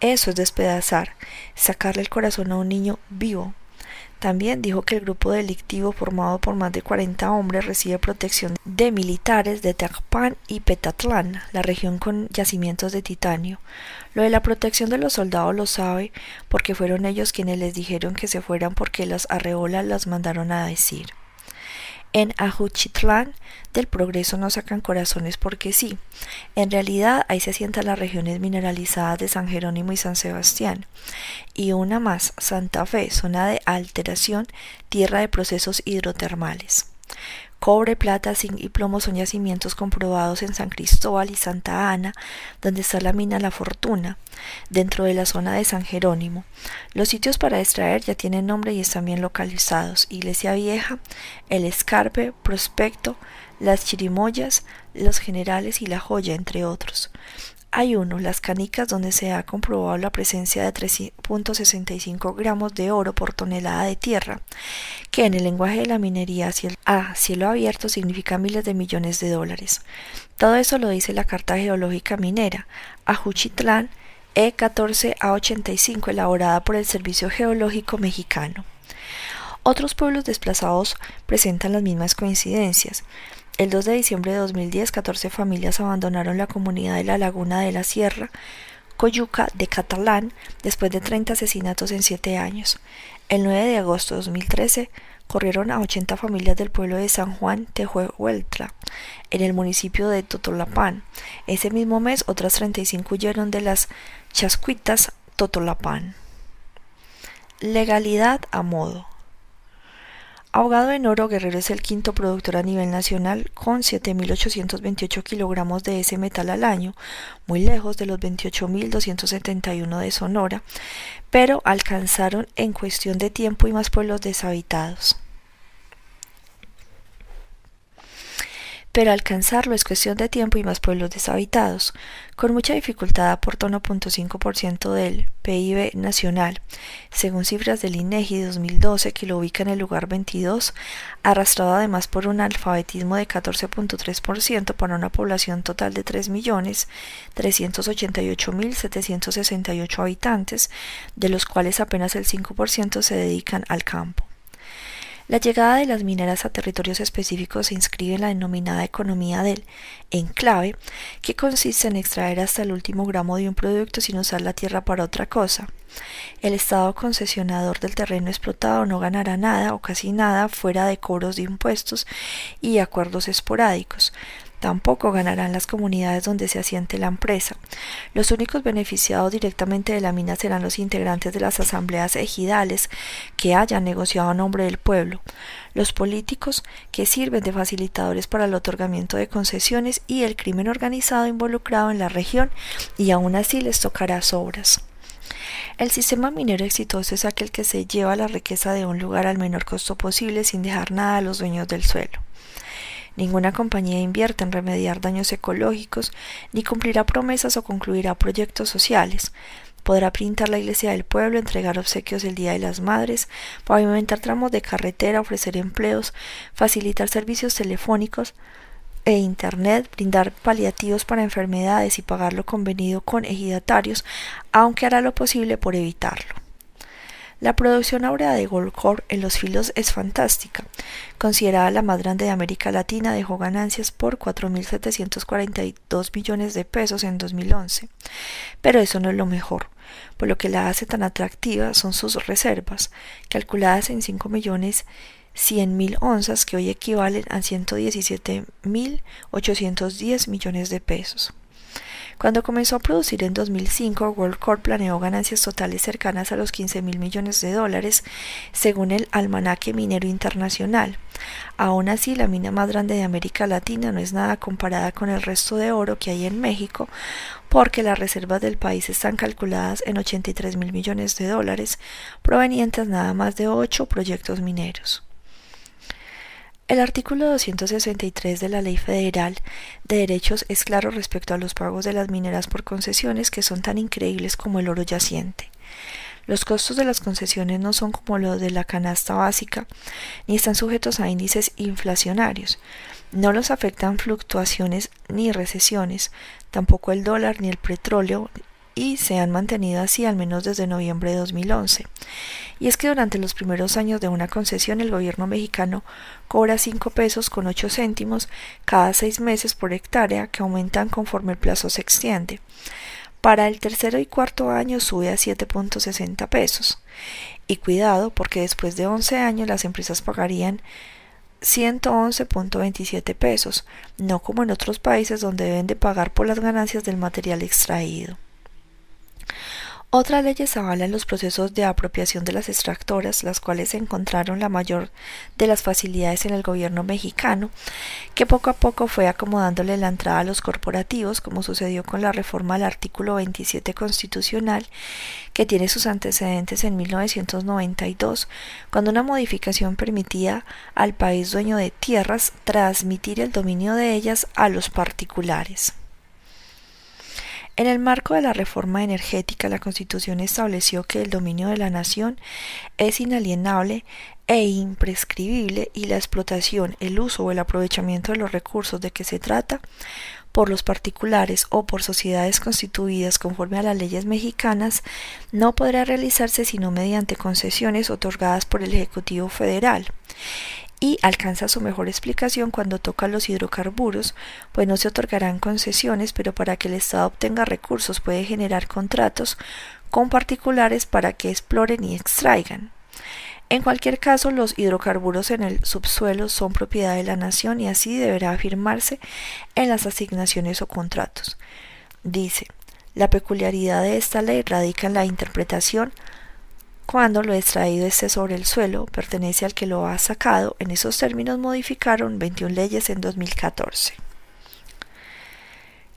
Eso es despedazar, sacarle el corazón a un niño vivo. También dijo que el grupo delictivo formado por más de 40 hombres recibe protección de militares de Tacpan y Petatlán, la región con yacimientos de titanio. Lo de la protección de los soldados lo sabe porque fueron ellos quienes les dijeron que se fueran porque las arreolas las mandaron a decir. En Ajuchitlán del Progreso no sacan corazones porque sí. En realidad ahí se sientan las regiones mineralizadas de San Jerónimo y San Sebastián. Y una más, Santa Fe, zona de alteración, tierra de procesos hidrotermales. Cobre, plata, zinc y plomo son yacimientos comprobados en San Cristóbal y Santa Ana, donde está la mina La Fortuna, dentro de la zona de San Jerónimo. Los sitios para extraer ya tienen nombre y están bien localizados. Iglesia Vieja, El Escarpe, Prospecto, Las Chirimoyas, Los Generales y La Joya, entre otros. Hay uno, las canicas, donde se ha comprobado la presencia de 3.65 gramos de oro por tonelada de tierra, que en el lenguaje de la minería a cielo abierto significa miles de millones de dólares. Todo eso lo dice la Carta Geológica Minera, Ajuchitlán E14A85, elaborada por el Servicio Geológico Mexicano. Otros pueblos desplazados presentan las mismas coincidencias. El 2 de diciembre de 2010, 14 familias abandonaron la comunidad de la Laguna de la Sierra, Coyuca de Catalán, después de 30 asesinatos en 7 años. El 9 de agosto de 2013, corrieron a 80 familias del pueblo de San Juan Tejuehueltla, en el municipio de Totolapán. Ese mismo mes, otras 35 huyeron de las Chascuitas Totolapán. Legalidad a modo. Ahogado en oro, Guerrero es el quinto productor a nivel nacional con 7.828 kilogramos de ese metal al año, muy lejos de los 28.271 de Sonora, pero alcanzaron en cuestión de tiempo y más pueblos deshabitados. Pero alcanzarlo es cuestión de tiempo y más pueblos deshabitados. Con mucha dificultad aporta 1.5% del PIB nacional, según cifras del INEGI 2012 que lo ubica en el lugar 22, arrastrado además por un alfabetismo de 14.3% para una población total de 3.388.768 habitantes, de los cuales apenas el 5% se dedican al campo. La llegada de las mineras a territorios específicos se inscribe en la denominada economía del enclave, que consiste en extraer hasta el último gramo de un producto sin usar la tierra para otra cosa. El Estado concesionador del terreno explotado no ganará nada o casi nada fuera de cobros de impuestos y acuerdos esporádicos. Tampoco ganarán las comunidades donde se asiente la empresa. Los únicos beneficiados directamente de la mina serán los integrantes de las asambleas ejidales que hayan negociado a nombre del pueblo, los políticos que sirven de facilitadores para el otorgamiento de concesiones y el crimen organizado involucrado en la región y aún así les tocará sobras. El sistema minero exitoso es aquel que se lleva la riqueza de un lugar al menor costo posible sin dejar nada a los dueños del suelo. Ninguna compañía invierte en remediar daños ecológicos, ni cumplirá promesas o concluirá proyectos sociales. Podrá pintar la iglesia del pueblo, entregar obsequios el Día de las Madres, pavimentar tramos de carretera, ofrecer empleos, facilitar servicios telefónicos e Internet, brindar paliativos para enfermedades y pagar lo convenido con ejidatarios, aunque hará lo posible por evitarlo. La producción áurea de Goldcorp en los filos es fantástica. Considerada la más grande de América Latina, dejó ganancias por 4.742 millones de pesos en 2011. Pero eso no es lo mejor. Por lo que la hace tan atractiva son sus reservas, calculadas en 5 millones 100 mil onzas, que hoy equivalen a 117.810 millones de pesos. Cuando comenzó a producir en 2005, WorldCorp planeó ganancias totales cercanas a los 15 mil millones de dólares, según el Almanaque Minero Internacional. Aún así, la mina más grande de América Latina no es nada comparada con el resto de oro que hay en México, porque las reservas del país están calculadas en 83 mil millones de dólares, provenientes nada más de ocho proyectos mineros. El artículo 263 de la Ley Federal de Derechos es claro respecto a los pagos de las mineras por concesiones que son tan increíbles como el oro yaciente. Los costos de las concesiones no son como los de la canasta básica, ni están sujetos a índices inflacionarios. No los afectan fluctuaciones ni recesiones, tampoco el dólar ni el petróleo y se han mantenido así al menos desde noviembre de 2011. Y es que durante los primeros años de una concesión el gobierno mexicano cobra 5 pesos con 8 céntimos cada 6 meses por hectárea que aumentan conforme el plazo se extiende. Para el tercero y cuarto año sube a 7.60 pesos. Y cuidado porque después de 11 años las empresas pagarían 111.27 pesos, no como en otros países donde deben de pagar por las ganancias del material extraído. Otras leyes avalan los procesos de apropiación de las extractoras, las cuales encontraron la mayor de las facilidades en el gobierno mexicano, que poco a poco fue acomodándole la entrada a los corporativos, como sucedió con la reforma al artículo 27 constitucional, que tiene sus antecedentes en 1992, cuando una modificación permitía al país dueño de tierras transmitir el dominio de ellas a los particulares. En el marco de la reforma energética, la Constitución estableció que el dominio de la nación es inalienable e imprescribible y la explotación, el uso o el aprovechamiento de los recursos de que se trata por los particulares o por sociedades constituidas conforme a las leyes mexicanas no podrá realizarse sino mediante concesiones otorgadas por el Ejecutivo Federal y alcanza su mejor explicación cuando toca los hidrocarburos, pues no se otorgarán concesiones, pero para que el Estado obtenga recursos puede generar contratos con particulares para que exploren y extraigan. En cualquier caso, los hidrocarburos en el subsuelo son propiedad de la nación y así deberá afirmarse en las asignaciones o contratos. Dice, la peculiaridad de esta ley radica en la interpretación cuando lo extraído esté sobre el suelo, pertenece al que lo ha sacado. En esos términos modificaron 21 leyes en 2014.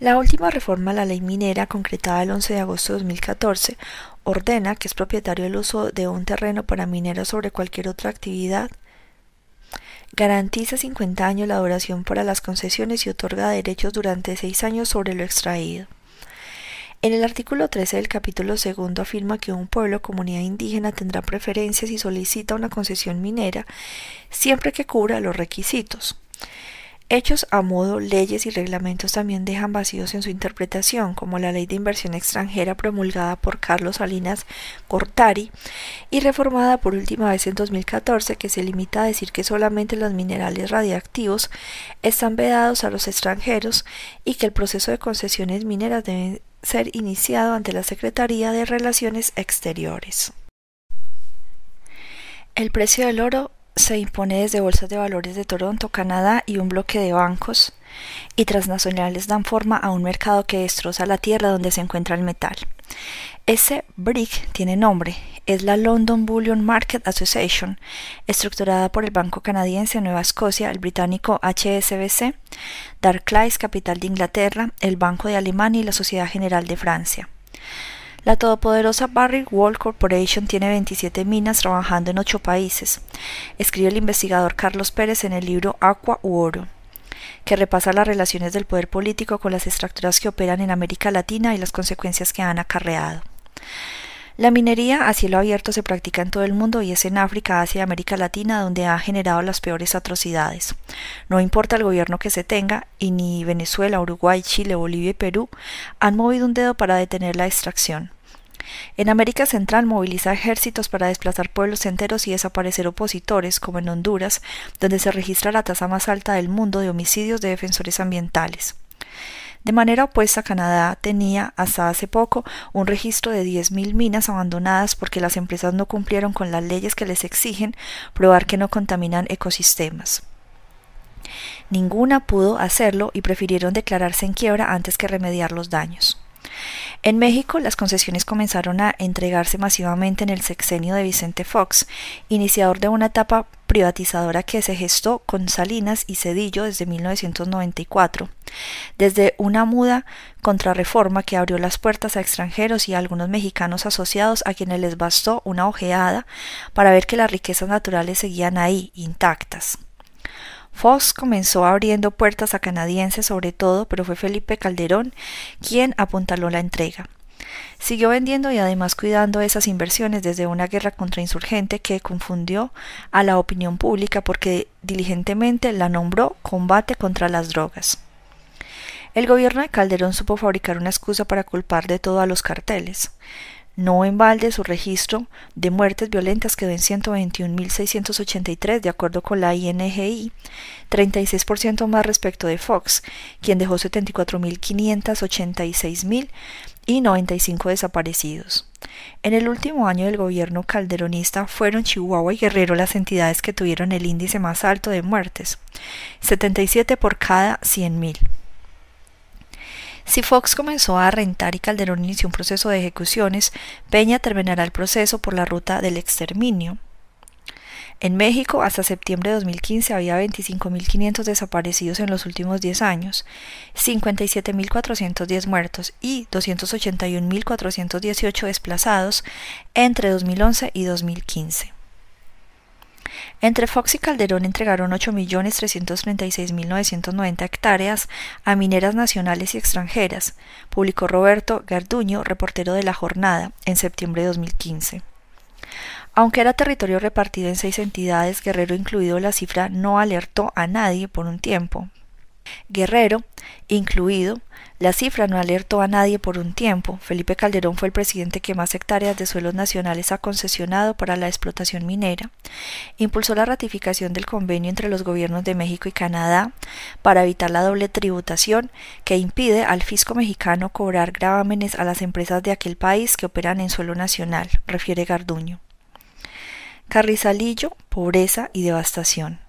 La última reforma a la ley minera, concretada el 11 de agosto de 2014, ordena que es propietario el uso de un terreno para mineros sobre cualquier otra actividad, garantiza 50 años la duración para las concesiones y otorga derechos durante 6 años sobre lo extraído. En el artículo 13 del capítulo segundo afirma que un pueblo o comunidad indígena tendrá preferencias y solicita una concesión minera siempre que cubra los requisitos. Hechos a modo, leyes y reglamentos también dejan vacíos en su interpretación, como la ley de inversión extranjera promulgada por Carlos Salinas Cortari y reformada por última vez en 2014, que se limita a decir que solamente los minerales radiactivos están vedados a los extranjeros y que el proceso de concesiones mineras debe ser iniciado ante la Secretaría de Relaciones Exteriores. El precio del oro se impone desde bolsas de valores de Toronto, Canadá y un bloque de bancos y transnacionales dan forma a un mercado que destroza la tierra donde se encuentra el metal. Ese BRIC tiene nombre, es la London Bullion Market Association, estructurada por el Banco Canadiense de Nueva Escocia, el británico HSBC, Darklice Capital de Inglaterra, el Banco de Alemania y la Sociedad General de Francia. La todopoderosa Barrick World Corporation tiene 27 minas trabajando en 8 países, escribe el investigador Carlos Pérez en el libro Aqua u Oro que repasa las relaciones del poder político con las extractoras que operan en América Latina y las consecuencias que han acarreado. La minería a cielo abierto se practica en todo el mundo y es en África, Asia y América Latina donde ha generado las peores atrocidades. No importa el gobierno que se tenga, y ni Venezuela, Uruguay, Chile, Bolivia y Perú han movido un dedo para detener la extracción. En América Central moviliza ejércitos para desplazar pueblos enteros y desaparecer opositores, como en Honduras, donde se registra la tasa más alta del mundo de homicidios de defensores ambientales. De manera opuesta, Canadá tenía hasta hace poco un registro de 10.000 minas abandonadas porque las empresas no cumplieron con las leyes que les exigen probar que no contaminan ecosistemas. Ninguna pudo hacerlo y prefirieron declararse en quiebra antes que remediar los daños. En México, las concesiones comenzaron a entregarse masivamente en el sexenio de Vicente Fox, iniciador de una etapa privatizadora que se gestó con Salinas y Cedillo desde 1994, desde una muda contrarreforma que abrió las puertas a extranjeros y a algunos mexicanos asociados a quienes les bastó una ojeada para ver que las riquezas naturales seguían ahí, intactas. Fox comenzó abriendo puertas a canadienses sobre todo, pero fue Felipe Calderón quien apuntaló la entrega. Siguió vendiendo y además cuidando esas inversiones desde una guerra contrainsurgente que confundió a la opinión pública porque diligentemente la nombró combate contra las drogas. El gobierno de Calderón supo fabricar una excusa para culpar de todo a los carteles. No en balde su registro de muertes violentas quedó en 121.683 de acuerdo con la INGI, 36% más respecto de Fox, quien dejó 74.586.000 y 95 desaparecidos. En el último año del gobierno calderonista fueron Chihuahua y Guerrero las entidades que tuvieron el índice más alto de muertes, 77 por cada 100.000. Si Fox comenzó a rentar y Calderón inició un proceso de ejecuciones, Peña terminará el proceso por la ruta del exterminio. En México, hasta septiembre de 2015 había 25.500 desaparecidos en los últimos 10 años, 57.410 muertos y 281.418 desplazados entre 2011 y 2015. Entre Fox y Calderón entregaron 8.336.990 hectáreas a mineras nacionales y extranjeras, publicó Roberto Garduño, reportero de La Jornada, en septiembre de 2015. Aunque era territorio repartido en seis entidades, Guerrero incluido, la cifra no alertó a nadie por un tiempo. Guerrero, incluido, la cifra no alertó a nadie por un tiempo. Felipe Calderón fue el presidente que más hectáreas de suelos nacionales ha concesionado para la explotación minera. Impulsó la ratificación del convenio entre los gobiernos de México y Canadá para evitar la doble tributación que impide al fisco mexicano cobrar gravámenes a las empresas de aquel país que operan en suelo nacional, refiere Garduño. Carrizalillo, pobreza y devastación.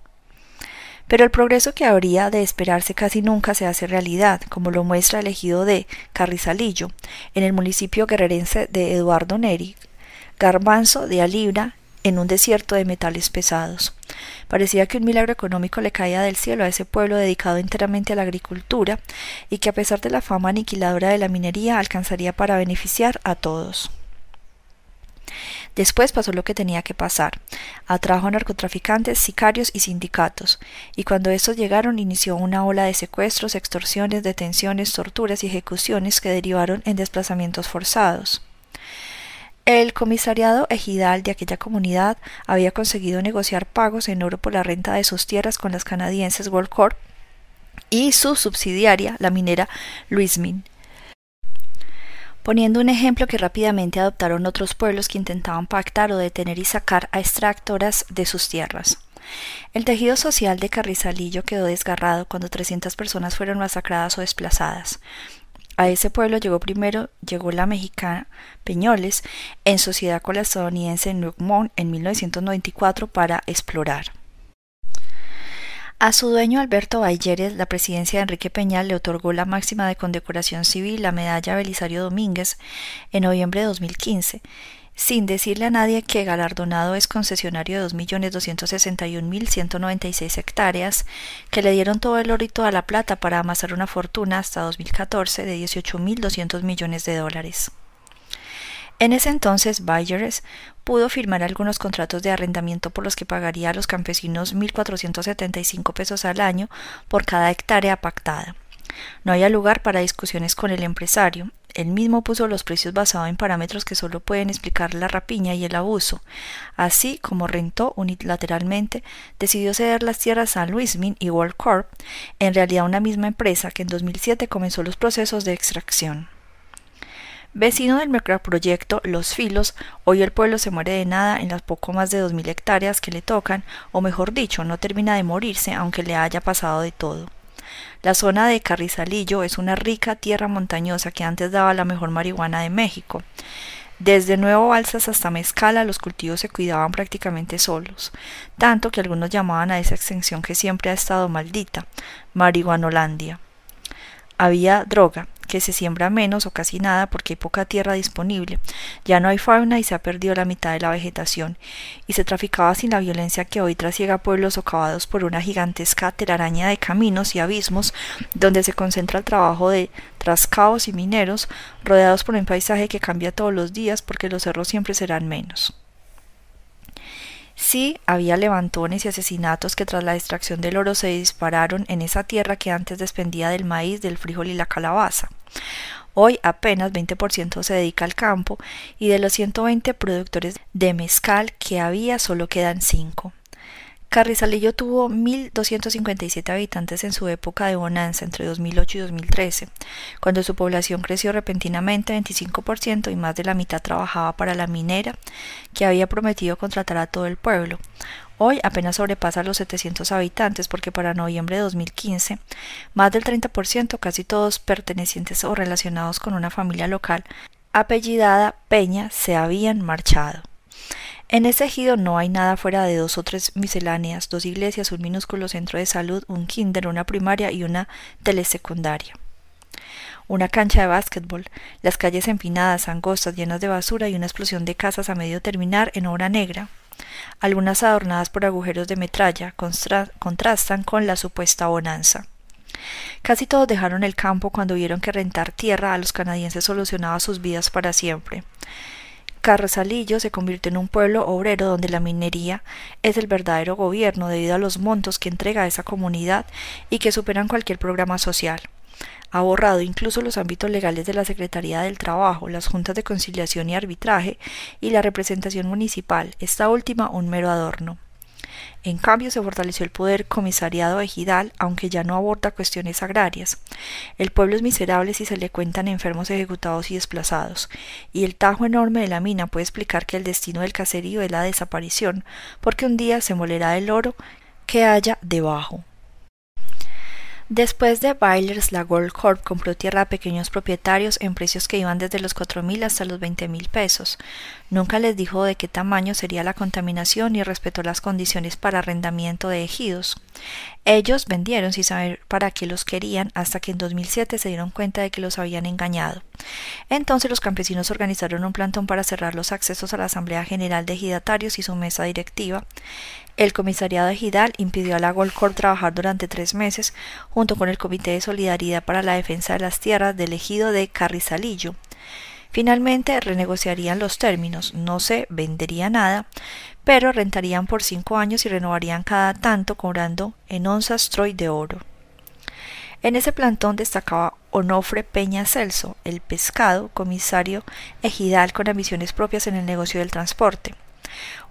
Pero el progreso que habría de esperarse casi nunca se hace realidad, como lo muestra el ejido de Carrizalillo, en el municipio guerrerense de Eduardo Neri, garbanzo de alibra en un desierto de metales pesados. Parecía que un milagro económico le caía del cielo a ese pueblo dedicado enteramente a la agricultura y que a pesar de la fama aniquiladora de la minería alcanzaría para beneficiar a todos. Después pasó lo que tenía que pasar. Atrajo a narcotraficantes, sicarios y sindicatos, y cuando estos llegaron inició una ola de secuestros, extorsiones, detenciones, torturas y ejecuciones que derivaron en desplazamientos forzados. El comisariado ejidal de aquella comunidad había conseguido negociar pagos en oro por la renta de sus tierras con las canadienses Corp y su subsidiaria, la minera Luismin, poniendo un ejemplo que rápidamente adoptaron otros pueblos que intentaban pactar o detener y sacar a extractoras de sus tierras. El tejido social de Carrizalillo quedó desgarrado cuando 300 personas fueron masacradas o desplazadas. A ese pueblo llegó primero, llegó la mexicana Peñoles, en sociedad con la estadounidense Nuukmont en 1994 para explorar. A su dueño Alberto Bayeres, la presidencia de Enrique Peñal le otorgó la máxima de condecoración civil, la medalla Belisario Domínguez, en noviembre de 2015, sin decirle a nadie que galardonado es concesionario de 2.261.196 hectáreas, que le dieron todo el oro y toda la plata para amasar una fortuna hasta 2014 de 18.200 millones de dólares. En ese entonces, Bayers pudo firmar algunos contratos de arrendamiento por los que pagaría a los campesinos 1.475 pesos al año por cada hectárea pactada. No había lugar para discusiones con el empresario. Él mismo puso los precios basados en parámetros que solo pueden explicar la rapiña y el abuso. Así como rentó unilateralmente, decidió ceder las tierras a Louismin y World Corp, en realidad una misma empresa que en 2007 comenzó los procesos de extracción. Vecino del macroproyecto Los Filos, hoy el pueblo se muere de nada en las poco más de dos mil hectáreas que le tocan, o mejor dicho, no termina de morirse aunque le haya pasado de todo. La zona de Carrizalillo es una rica tierra montañosa que antes daba la mejor marihuana de México. Desde Nuevo Balsas hasta Mezcala los cultivos se cuidaban prácticamente solos, tanto que algunos llamaban a esa extensión que siempre ha estado maldita, marihuanolandia. Había droga, que se siembra menos o casi nada porque hay poca tierra disponible, ya no hay fauna y se ha perdido la mitad de la vegetación, y se traficaba sin la violencia que hoy trasiega pueblos socavados por una gigantesca telaraña de caminos y abismos donde se concentra el trabajo de trascaos y mineros, rodeados por un paisaje que cambia todos los días porque los cerros siempre serán menos. Sí, había levantones y asesinatos que tras la extracción del oro se dispararon en esa tierra que antes despendía del maíz, del frijol y la calabaza. Hoy apenas 20% se dedica al campo y de los 120 productores de mezcal que había solo quedan 5. Carrizalillo tuvo 1.257 habitantes en su época de bonanza entre 2008 y 2013, cuando su población creció repentinamente 25% y más de la mitad trabajaba para la minera, que había prometido contratar a todo el pueblo. Hoy apenas sobrepasa los 700 habitantes porque para noviembre de 2015, más del 30%, casi todos pertenecientes o relacionados con una familia local apellidada Peña, se habían marchado. En ese ejido no hay nada fuera de dos o tres misceláneas, dos iglesias, un minúsculo centro de salud, un kinder, una primaria y una telesecundaria. Una cancha de básquetbol, las calles empinadas, angostas, llenas de basura y una explosión de casas a medio terminar en obra negra. Algunas adornadas por agujeros de metralla contrastan con la supuesta bonanza. Casi todos dejaron el campo cuando vieron que rentar tierra a los canadienses solucionaba sus vidas para siempre. Carrizalillo se convirtió en un pueblo obrero donde la minería es el verdadero gobierno debido a los montos que entrega a esa comunidad y que superan cualquier programa social. Ha borrado incluso los ámbitos legales de la Secretaría del Trabajo, las juntas de conciliación y arbitraje y la representación municipal, esta última un mero adorno. En cambio, se fortaleció el poder comisariado ejidal, aunque ya no aborda cuestiones agrarias. El pueblo es miserable si se le cuentan enfermos ejecutados y desplazados, y el tajo enorme de la mina puede explicar que el destino del caserío es la desaparición, porque un día se molerá el oro que haya debajo. Después de Bailers, la Gold Corp compró tierra a pequeños propietarios en precios que iban desde los cuatro mil hasta los veinte mil pesos. Nunca les dijo de qué tamaño sería la contaminación y respetó las condiciones para arrendamiento de ejidos. Ellos vendieron sin saber para qué los querían hasta que en 2007 se dieron cuenta de que los habían engañado. Entonces los campesinos organizaron un plantón para cerrar los accesos a la Asamblea General de Ejidatarios y su mesa directiva. El comisariado ejidal impidió a la Goldcorp trabajar durante tres meses junto con el Comité de Solidaridad para la Defensa de las Tierras del ejido de Carrizalillo. Finalmente renegociarían los términos, no se vendería nada, pero rentarían por cinco años y renovarían cada tanto cobrando en onzas Troy de oro. En ese plantón destacaba Onofre Peña Celso, el pescado, comisario ejidal con ambiciones propias en el negocio del transporte.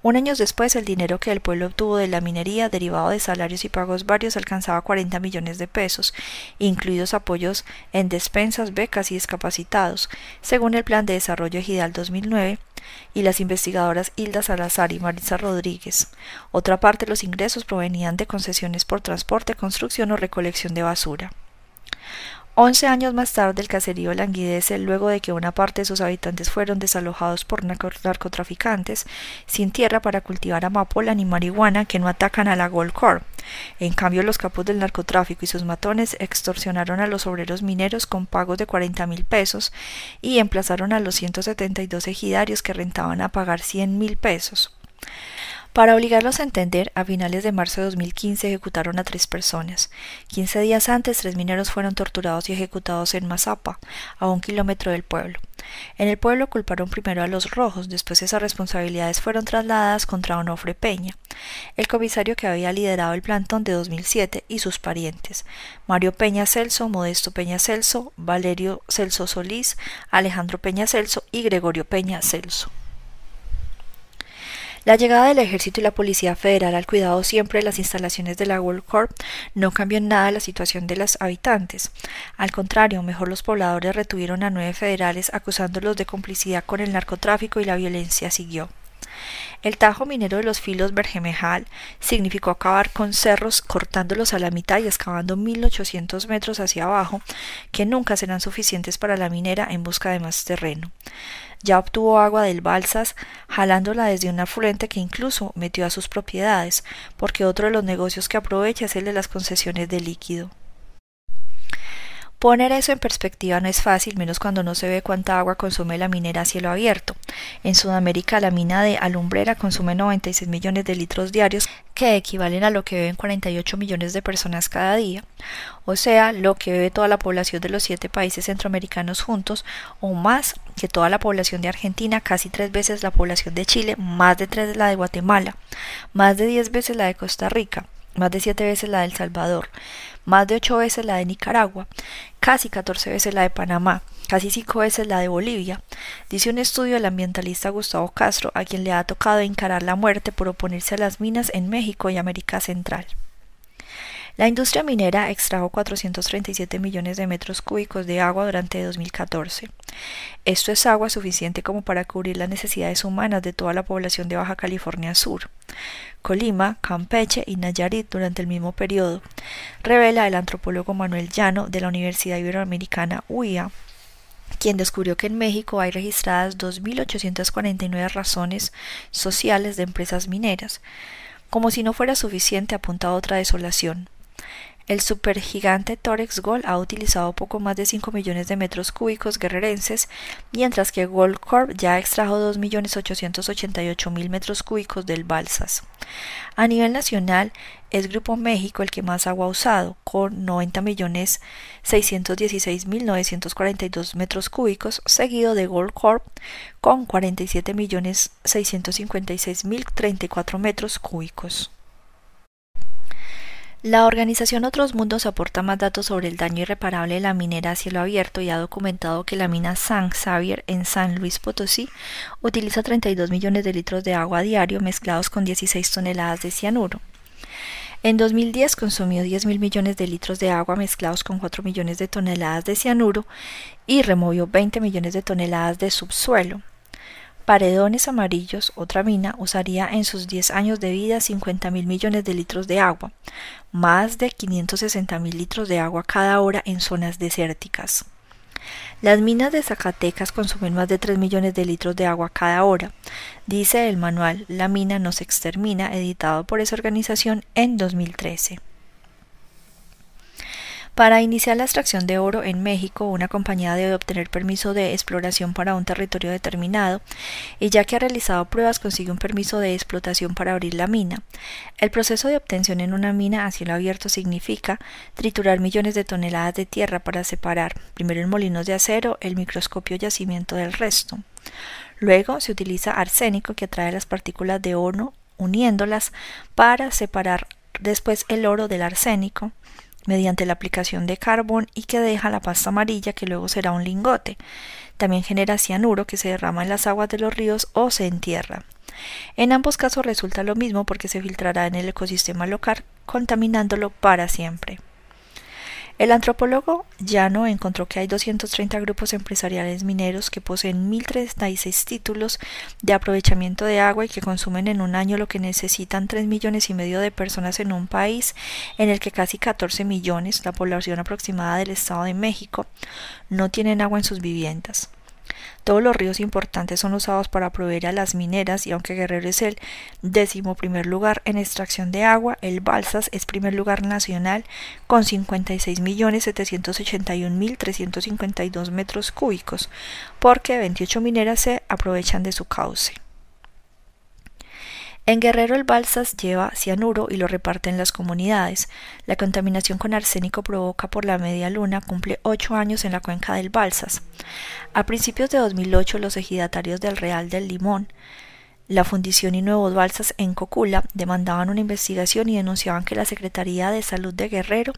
Un año después, el dinero que el pueblo obtuvo de la minería, derivado de salarios y pagos varios, alcanzaba 40 millones de pesos, incluidos apoyos en despensas, becas y discapacitados, según el Plan de Desarrollo Ejidal 2009 y las investigadoras Hilda Salazar y Marisa Rodríguez. Otra parte de los ingresos provenían de concesiones por transporte, construcción o recolección de basura. Once años más tarde el caserío languidece luego de que una parte de sus habitantes fueron desalojados por narcotraficantes sin tierra para cultivar amapola ni marihuana que no atacan a la Gold Corp. En cambio, los capos del narcotráfico y sus matones extorsionaron a los obreros mineros con pagos de 40 mil pesos y emplazaron a los 172 ejidarios que rentaban a pagar 100 mil pesos. Para obligarlos a entender, a finales de marzo de 2015 ejecutaron a tres personas. Quince días antes, tres mineros fueron torturados y ejecutados en Mazapa, a un kilómetro del pueblo. En el pueblo culparon primero a los rojos, después esas responsabilidades fueron trasladadas contra Onofre Peña, el comisario que había liderado el plantón de 2007 y sus parientes, Mario Peña Celso, Modesto Peña Celso, Valerio Celso Solís, Alejandro Peña Celso y Gregorio Peña Celso. La llegada del ejército y la policía federal al cuidado siempre de las instalaciones de la World Corp no cambió en nada la situación de los habitantes. Al contrario, mejor los pobladores retuvieron a nueve federales acusándolos de complicidad con el narcotráfico y la violencia siguió. El tajo minero de los filos Bergemejal significó acabar con cerros cortándolos a la mitad y excavando 1800 metros hacia abajo, que nunca serán suficientes para la minera en busca de más terreno. Ya obtuvo agua del Balsas, jalándola desde un afluente que incluso metió a sus propiedades, porque otro de los negocios que aprovecha es el de las concesiones de líquido. Poner eso en perspectiva no es fácil, menos cuando no se ve cuánta agua consume la minera a cielo abierto. En Sudamérica, la mina de Alumbrera consume 96 millones de litros diarios, que equivalen a lo que beben 48 millones de personas cada día, o sea, lo que bebe toda la población de los siete países centroamericanos juntos, o más que toda la población de Argentina, casi tres veces la población de Chile, más de tres la de Guatemala, más de diez veces la de Costa Rica más de siete veces la de El Salvador, más de ocho veces la de Nicaragua, casi catorce veces la de Panamá, casi cinco veces la de Bolivia, dice un estudio del ambientalista Gustavo Castro, a quien le ha tocado encarar la muerte por oponerse a las minas en México y América Central. La industria minera extrajo 437 millones de metros cúbicos de agua durante 2014. Esto es agua suficiente como para cubrir las necesidades humanas de toda la población de Baja California Sur. Colima, Campeche y Nayarit durante el mismo periodo, revela el antropólogo Manuel Llano de la Universidad Iberoamericana UIA quien descubrió que en México hay registradas 2.849 razones sociales de empresas mineras. Como si no fuera suficiente, apunta otra desolación. El supergigante Torex Gold ha utilizado poco más de 5 millones de metros cúbicos guerrerenses, mientras que Goldcorp ya extrajo 2.888.000 metros cúbicos del Balsas. A nivel nacional, es Grupo México el que más agua ha usado, con 90.616.942 metros cúbicos, seguido de Goldcorp con 47.656.034 metros cúbicos. La organización Otros Mundos aporta más datos sobre el daño irreparable de la minera a cielo abierto y ha documentado que la mina San Xavier en San Luis Potosí utiliza 32 millones de litros de agua a diario mezclados con 16 toneladas de cianuro. En 2010 consumió 10 mil millones de litros de agua mezclados con 4 millones de toneladas de cianuro y removió 20 millones de toneladas de subsuelo. Paredones Amarillos, otra mina, usaría en sus 10 años de vida 50 mil millones de litros de agua, más de 560 mil litros de agua cada hora en zonas desérticas. Las minas de Zacatecas consumen más de 3 millones de litros de agua cada hora, dice el manual La mina no se extermina, editado por esa organización en 2013. Para iniciar la extracción de oro en México, una compañía debe obtener permiso de exploración para un territorio determinado, y ya que ha realizado pruebas consigue un permiso de explotación para abrir la mina. El proceso de obtención en una mina a cielo abierto significa triturar millones de toneladas de tierra para separar, primero en molinos de acero, el microscopio yacimiento del resto. Luego se utiliza arsénico que atrae las partículas de oro uniéndolas para separar después el oro del arsénico mediante la aplicación de carbón y que deja la pasta amarilla que luego será un lingote. También genera cianuro que se derrama en las aguas de los ríos o se entierra. En ambos casos resulta lo mismo porque se filtrará en el ecosistema local contaminándolo para siempre. El antropólogo Llano encontró que hay 230 grupos empresariales mineros que poseen 1.036 títulos de aprovechamiento de agua y que consumen en un año lo que necesitan 3 millones y medio de personas en un país en el que casi 14 millones, la población aproximada del Estado de México, no tienen agua en sus viviendas. Todos los ríos importantes son usados para proveer a las mineras y aunque Guerrero es el décimo primer lugar en extracción de agua, el Balsas es primer lugar nacional con 56.781.352 metros cúbicos, porque 28 mineras se aprovechan de su cauce. En Guerrero el Balsas lleva cianuro y lo reparte en las comunidades. La contaminación con arsénico provoca por la media luna cumple ocho años en la cuenca del Balsas. A principios de 2008 los ejidatarios del Real del Limón la Fundición y Nuevos Balsas en Cocula demandaban una investigación y denunciaban que la Secretaría de Salud de Guerrero,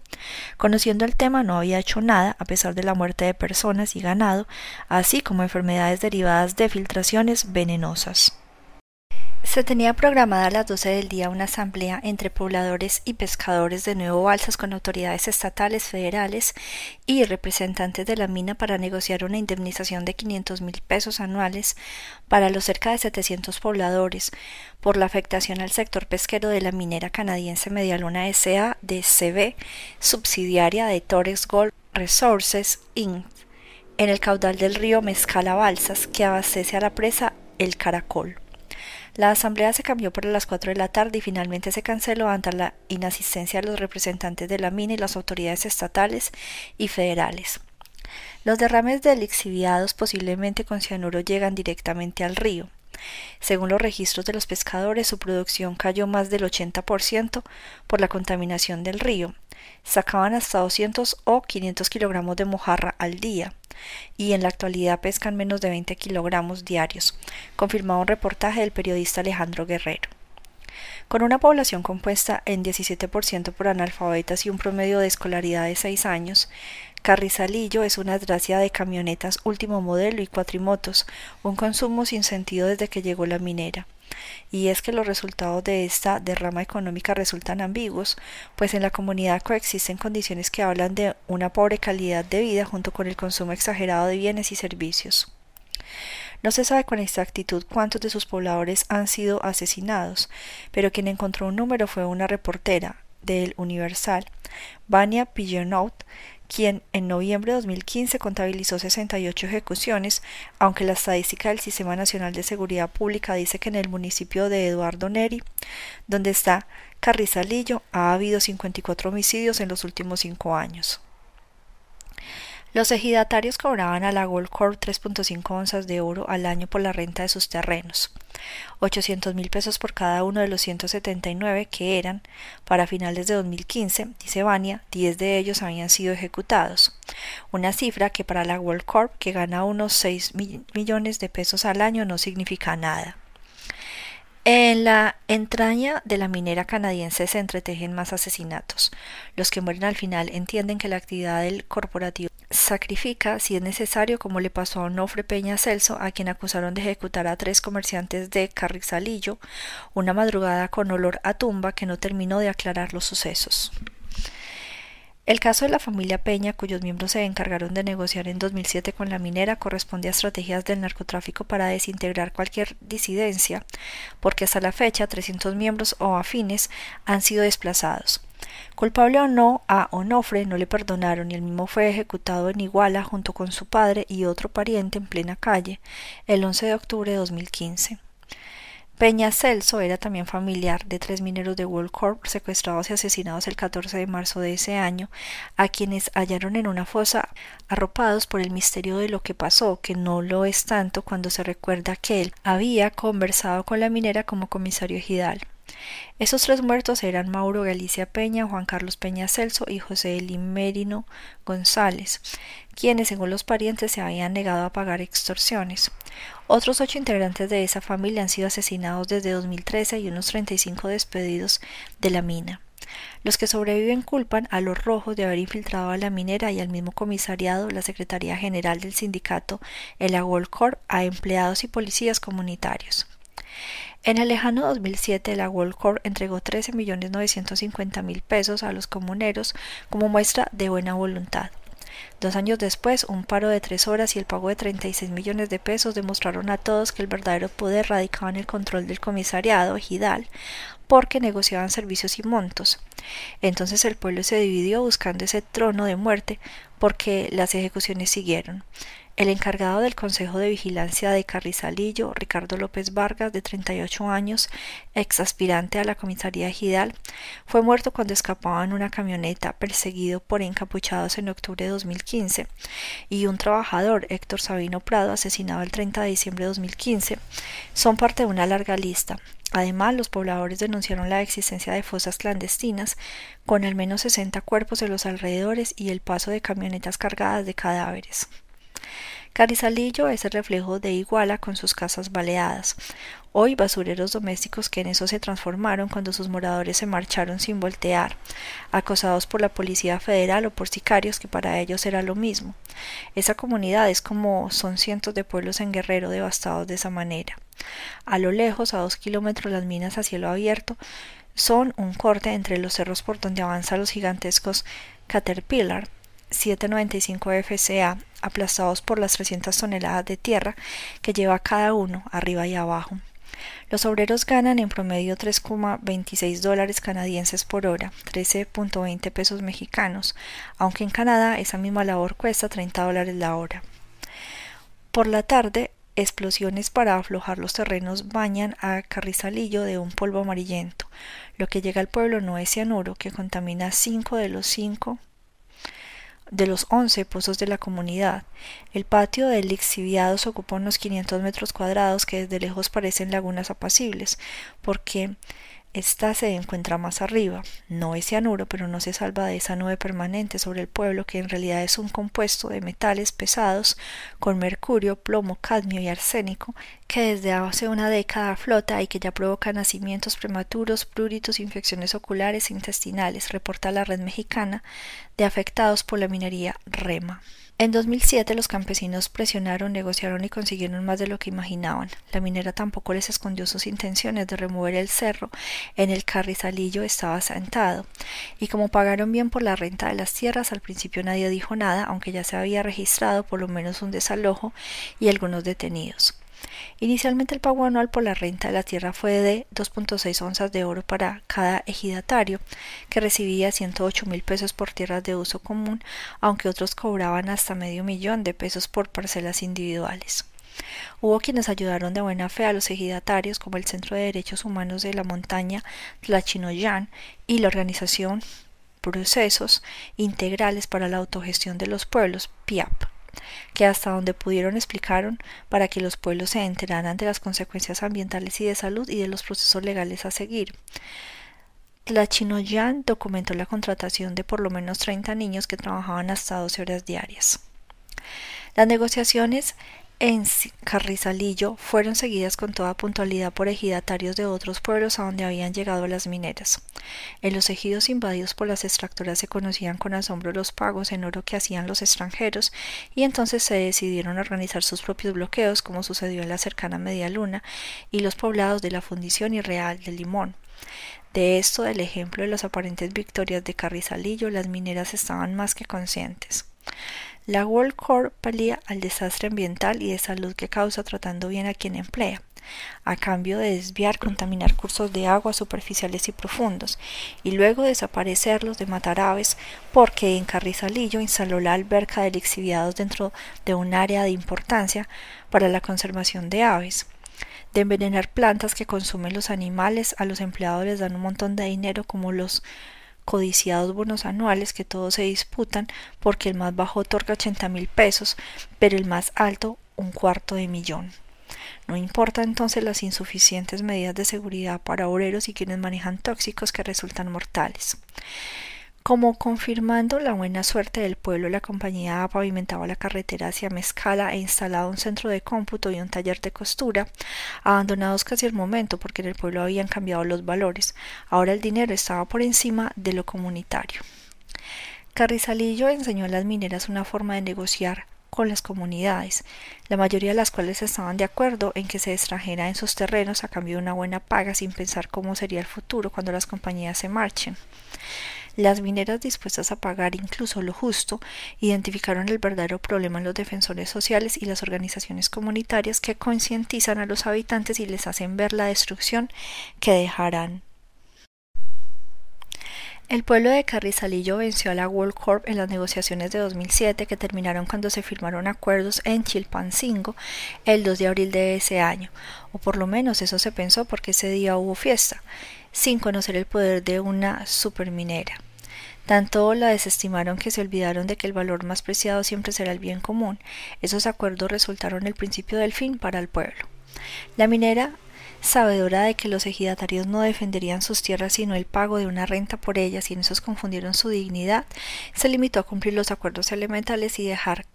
conociendo el tema, no había hecho nada a pesar de la muerte de personas y ganado, así como enfermedades derivadas de filtraciones venenosas. Se tenía programada a las 12 del día una asamblea entre pobladores y pescadores de Nuevo Balsas con autoridades estatales, federales y representantes de la mina para negociar una indemnización de 500 mil pesos anuales para los cerca de 700 pobladores por la afectación al sector pesquero de la minera canadiense Medialuna S.A. de CB, subsidiaria de Torres Gold Resources Inc., en el caudal del río Mezcala Balsas que abastece a la presa El Caracol. La asamblea se cambió para las 4 de la tarde y finalmente se canceló ante la inasistencia de los representantes de la mina y las autoridades estatales y federales. Los derrames de lixiviados posiblemente con cianuro llegan directamente al río. Según los registros de los pescadores, su producción cayó más del 80% por la contaminación del río. Sacaban hasta 200 o 500 kilogramos de mojarra al día y en la actualidad pescan menos de 20 kilogramos diarios, confirmaba un reportaje del periodista Alejandro Guerrero. Con una población compuesta en 17% por analfabetas y un promedio de escolaridad de 6 años, Carrizalillo es una desgracia de camionetas último modelo y cuatrimotos, un consumo sin sentido desde que llegó la minera. Y es que los resultados de esta derrama económica resultan ambiguos, pues en la comunidad coexisten condiciones que hablan de una pobre calidad de vida junto con el consumo exagerado de bienes y servicios. No se sabe con exactitud cuántos de sus pobladores han sido asesinados, pero quien encontró un número fue una reportera del Universal, Vania Pillonaut, quien en noviembre de 2015 contabilizó 68 ejecuciones, aunque la estadística del Sistema Nacional de Seguridad Pública dice que en el municipio de Eduardo Neri, donde está Carrizalillo, ha habido 54 homicidios en los últimos cinco años. Los ejidatarios cobraban a la Gold Corp 3.5 onzas de oro al año por la renta de sus terrenos, 800 mil pesos por cada uno de los 179 que eran, para finales de 2015, dice Vania, 10 de ellos habían sido ejecutados, una cifra que para la World Corp, que gana unos 6 millones de pesos al año, no significa nada. En la entraña de la minera canadiense se entretejen más asesinatos. Los que mueren al final entienden que la actividad del corporativo sacrifica, si es necesario, como le pasó a Onofre Peña Celso, a quien acusaron de ejecutar a tres comerciantes de Carrizalillo, una madrugada con olor a tumba que no terminó de aclarar los sucesos. El caso de la familia Peña, cuyos miembros se encargaron de negociar en 2007 con la minera, corresponde a estrategias del narcotráfico para desintegrar cualquier disidencia, porque hasta la fecha 300 miembros o afines han sido desplazados. Culpable o no, a Onofre no le perdonaron y el mismo fue ejecutado en Iguala junto con su padre y otro pariente en plena calle el 11 de octubre de 2015. Peña Celso era también familiar de tres mineros de World Corp secuestrados y asesinados el 14 de marzo de ese año, a quienes hallaron en una fosa arropados por el misterio de lo que pasó, que no lo es tanto cuando se recuerda que él había conversado con la minera como comisario ejidal. Esos tres muertos eran Mauro Galicia Peña, Juan Carlos Peña Celso y José Elimerino González, quienes, según los parientes, se habían negado a pagar extorsiones. Otros ocho integrantes de esa familia han sido asesinados desde 2013 y unos 35 despedidos de la mina. Los que sobreviven culpan a los rojos de haber infiltrado a la minera y al mismo comisariado, la Secretaría General del sindicato, el Agol Corp, a empleados y policías comunitarios. En el lejano 2007, la World Corp entregó 13.950.000 pesos a los comuneros como muestra de buena voluntad. Dos años después, un paro de tres horas y el pago de 36 millones de pesos demostraron a todos que el verdadero poder radicaba en el control del comisariado Gidal, porque negociaban servicios y montos. Entonces el pueblo se dividió buscando ese trono de muerte porque las ejecuciones siguieron. El encargado del Consejo de Vigilancia de Carrizalillo, Ricardo López Vargas, de 38 años, ex aspirante a la comisaría Gidal, fue muerto cuando escapaba en una camioneta perseguido por encapuchados en octubre de 2015, y un trabajador, Héctor Sabino Prado, asesinado el 30 de diciembre de 2015, son parte de una larga lista. Además, los pobladores denunciaron la existencia de fosas clandestinas, con al menos 60 cuerpos en los alrededores y el paso de camionetas cargadas de cadáveres. Carizalillo es el reflejo de Iguala con sus casas baleadas. Hoy basureros domésticos que en eso se transformaron cuando sus moradores se marcharon sin voltear, acosados por la Policía Federal o por sicarios que para ellos era lo mismo. Esa comunidad es como son cientos de pueblos en Guerrero devastados de esa manera. A lo lejos, a dos kilómetros, las minas a cielo abierto son un corte entre los cerros por donde avanzan los gigantescos Caterpillar 795 FCA aplastados por las 300 toneladas de tierra que lleva cada uno arriba y abajo. Los obreros ganan en promedio 3,26 dólares canadienses por hora, 13.20 pesos mexicanos, aunque en Canadá esa misma labor cuesta 30 dólares la hora. Por la tarde, explosiones para aflojar los terrenos bañan a Carrizalillo de un polvo amarillento. Lo que llega al pueblo no es cianuro, que contamina 5 de los 5 de los once pozos de la comunidad. El patio de lixiviados ocupa unos 500 metros cuadrados que desde lejos parecen lagunas apacibles, porque Esta se encuentra más arriba. No es cianuro, pero no se salva de esa nube permanente sobre el pueblo que en realidad es un compuesto de metales pesados con mercurio, plomo, cadmio y arsénico que desde hace una década flota y que ya provoca nacimientos prematuros, pruritos, infecciones oculares e intestinales, reporta la red mexicana de afectados por la minería REMA. En 2007 los campesinos presionaron, negociaron y consiguieron más de lo que imaginaban. La minera tampoco les escondió sus intenciones de remover el cerro en el carrizalillo estaba sentado. Y como pagaron bien por la renta de las tierras, al principio nadie dijo nada, aunque ya se había registrado por lo menos un desalojo y algunos detenidos. Inicialmente el pago anual por la renta de la tierra fue de 2.6 onzas de oro para cada ejidatario, que recibía 108 mil pesos por tierras de uso común, aunque otros cobraban hasta medio millón de pesos por parcelas individuales. Hubo quienes ayudaron de buena fe a los ejidatarios, como el Centro de Derechos Humanos de la Montaña Tlachinoyan y la organización Procesos Integrales para la Autogestión de los Pueblos, PIAP que hasta donde pudieron explicaron para que los pueblos se enteraran de las consecuencias ambientales y de salud y de los procesos legales a seguir. Tlachinoyan documentó la contratación de por lo menos 30 niños que trabajaban hasta 12 horas diarias. Las negociaciones en Carrizalillo fueron seguidas con toda puntualidad por ejidatarios de otros pueblos a donde habían llegado las mineras. En los ejidos invadidos por las extractoras se conocían con asombro los pagos en oro que hacían los extranjeros y entonces se decidieron organizar sus propios bloqueos como sucedió en la cercana Media Luna y los poblados de la Fundición y Real de Limón. De esto, del ejemplo de las aparentes victorias de Carrizalillo, las mineras estaban más que conscientes. La World Corp palía al desastre ambiental y de salud que causa tratando bien a quien emplea, a cambio de desviar, contaminar cursos de agua superficiales y profundos, y luego desaparecerlos de matar aves, porque en Carrizalillo instaló la alberca de lixiviados dentro de un área de importancia para la conservación de aves. De envenenar plantas que consumen los animales, a los empleados les dan un montón de dinero como los codiciados bonos anuales que todos se disputan porque el más bajo otorga ochenta mil pesos, pero el más alto un cuarto de millón. No importa entonces las insuficientes medidas de seguridad para obreros y quienes manejan tóxicos que resultan mortales. Como confirmando la buena suerte del pueblo, la compañía ha pavimentado la carretera hacia Mezcala e instalado un centro de cómputo y un taller de costura, abandonados casi al momento porque en el pueblo habían cambiado los valores. Ahora el dinero estaba por encima de lo comunitario. Carrizalillo enseñó a las mineras una forma de negociar con las comunidades, la mayoría de las cuales estaban de acuerdo en que se extrajera en sus terrenos a cambio de una buena paga sin pensar cómo sería el futuro cuando las compañías se marchen. Las mineras dispuestas a pagar incluso lo justo identificaron el verdadero problema en los defensores sociales y las organizaciones comunitarias que concientizan a los habitantes y les hacen ver la destrucción que dejarán. El pueblo de Carrizalillo venció a la World Corp en las negociaciones de 2007 que terminaron cuando se firmaron acuerdos en Chilpancingo el 2 de abril de ese año, o por lo menos eso se pensó porque ese día hubo fiesta sin conocer el poder de una superminera. Tanto la desestimaron que se olvidaron de que el valor más preciado siempre será el bien común. Esos acuerdos resultaron el principio del fin para el pueblo. La minera sabedora de que los ejidatarios no defenderían sus tierras sino el pago de una renta por ellas y en esos confundieron su dignidad, se limitó a cumplir los acuerdos elementales y dejar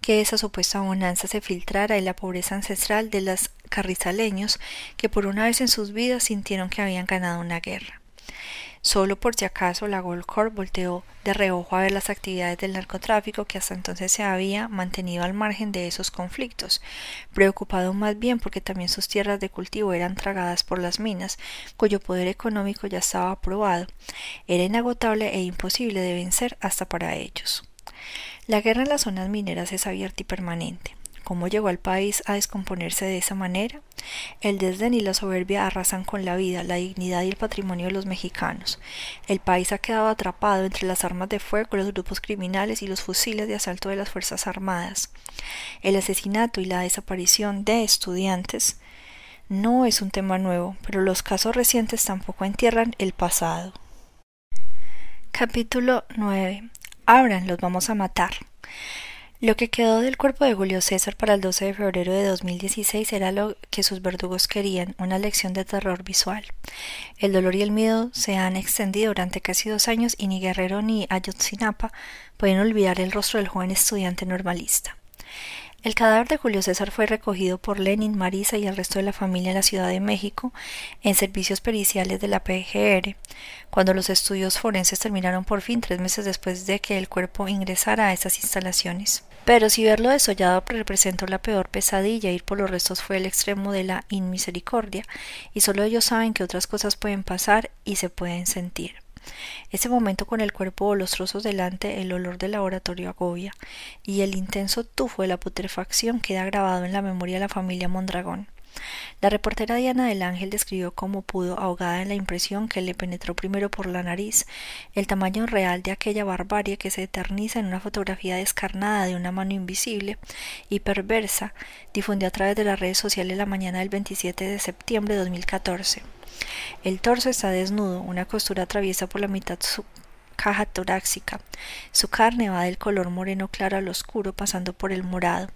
que esa supuesta bonanza se filtrara en la pobreza ancestral de los carrizaleños que por una vez en sus vidas sintieron que habían ganado una guerra. Solo por si acaso la Gold Corp volteó de reojo a ver las actividades del narcotráfico que hasta entonces se había mantenido al margen de esos conflictos, preocupado más bien porque también sus tierras de cultivo eran tragadas por las minas, cuyo poder económico ya estaba aprobado, era inagotable e imposible de vencer hasta para ellos. La guerra en las zonas mineras es abierta y permanente. ¿Cómo llegó al país a descomponerse de esa manera? El desdén y la soberbia arrasan con la vida, la dignidad y el patrimonio de los mexicanos. El país ha quedado atrapado entre las armas de fuego, los grupos criminales y los fusiles de asalto de las Fuerzas Armadas. El asesinato y la desaparición de estudiantes no es un tema nuevo, pero los casos recientes tampoco entierran el pasado. Capítulo 9. Abran, los vamos a matar. Lo que quedó del cuerpo de Julio César para el 12 de febrero de 2016 era lo que sus verdugos querían, una lección de terror visual. El dolor y el miedo se han extendido durante casi dos años y ni Guerrero ni Ayotzinapa pueden olvidar el rostro del joven estudiante normalista. El cadáver de Julio César fue recogido por Lenin, Marisa y el resto de la familia en la Ciudad de México en servicios periciales de la PGR, cuando los estudios forenses terminaron por fin tres meses después de que el cuerpo ingresara a esas instalaciones. Pero si verlo desollado representó la peor pesadilla, ir por los restos fue el extremo de la inmisericordia, y solo ellos saben que otras cosas pueden pasar y se pueden sentir. Ese momento con el cuerpo o los trozos delante, el olor del laboratorio agobia, y el intenso tufo de la putrefacción queda grabado en la memoria de la familia Mondragón. La reportera Diana del Ángel describió cómo pudo, ahogada en la impresión que le penetró primero por la nariz, el tamaño real de aquella barbarie que se eterniza en una fotografía descarnada de una mano invisible y perversa, difundió a través de las redes sociales la mañana del 27 de septiembre de 2014. El torso está desnudo, una costura atraviesa por la mitad su caja torácica. Su carne va del color moreno claro al oscuro, pasando por el morado.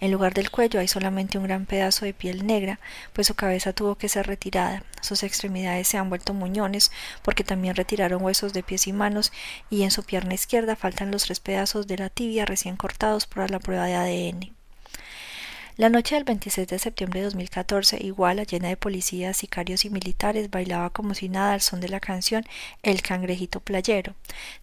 En lugar del cuello hay solamente un gran pedazo de piel negra, pues su cabeza tuvo que ser retirada. Sus extremidades se han vuelto muñones, porque también retiraron huesos de pies y manos, y en su pierna izquierda faltan los tres pedazos de la tibia recién cortados por la prueba de ADN. La noche del 26 de septiembre de 2014, Iguala, llena de policías, sicarios y militares, bailaba como si nada al son de la canción El cangrejito playero,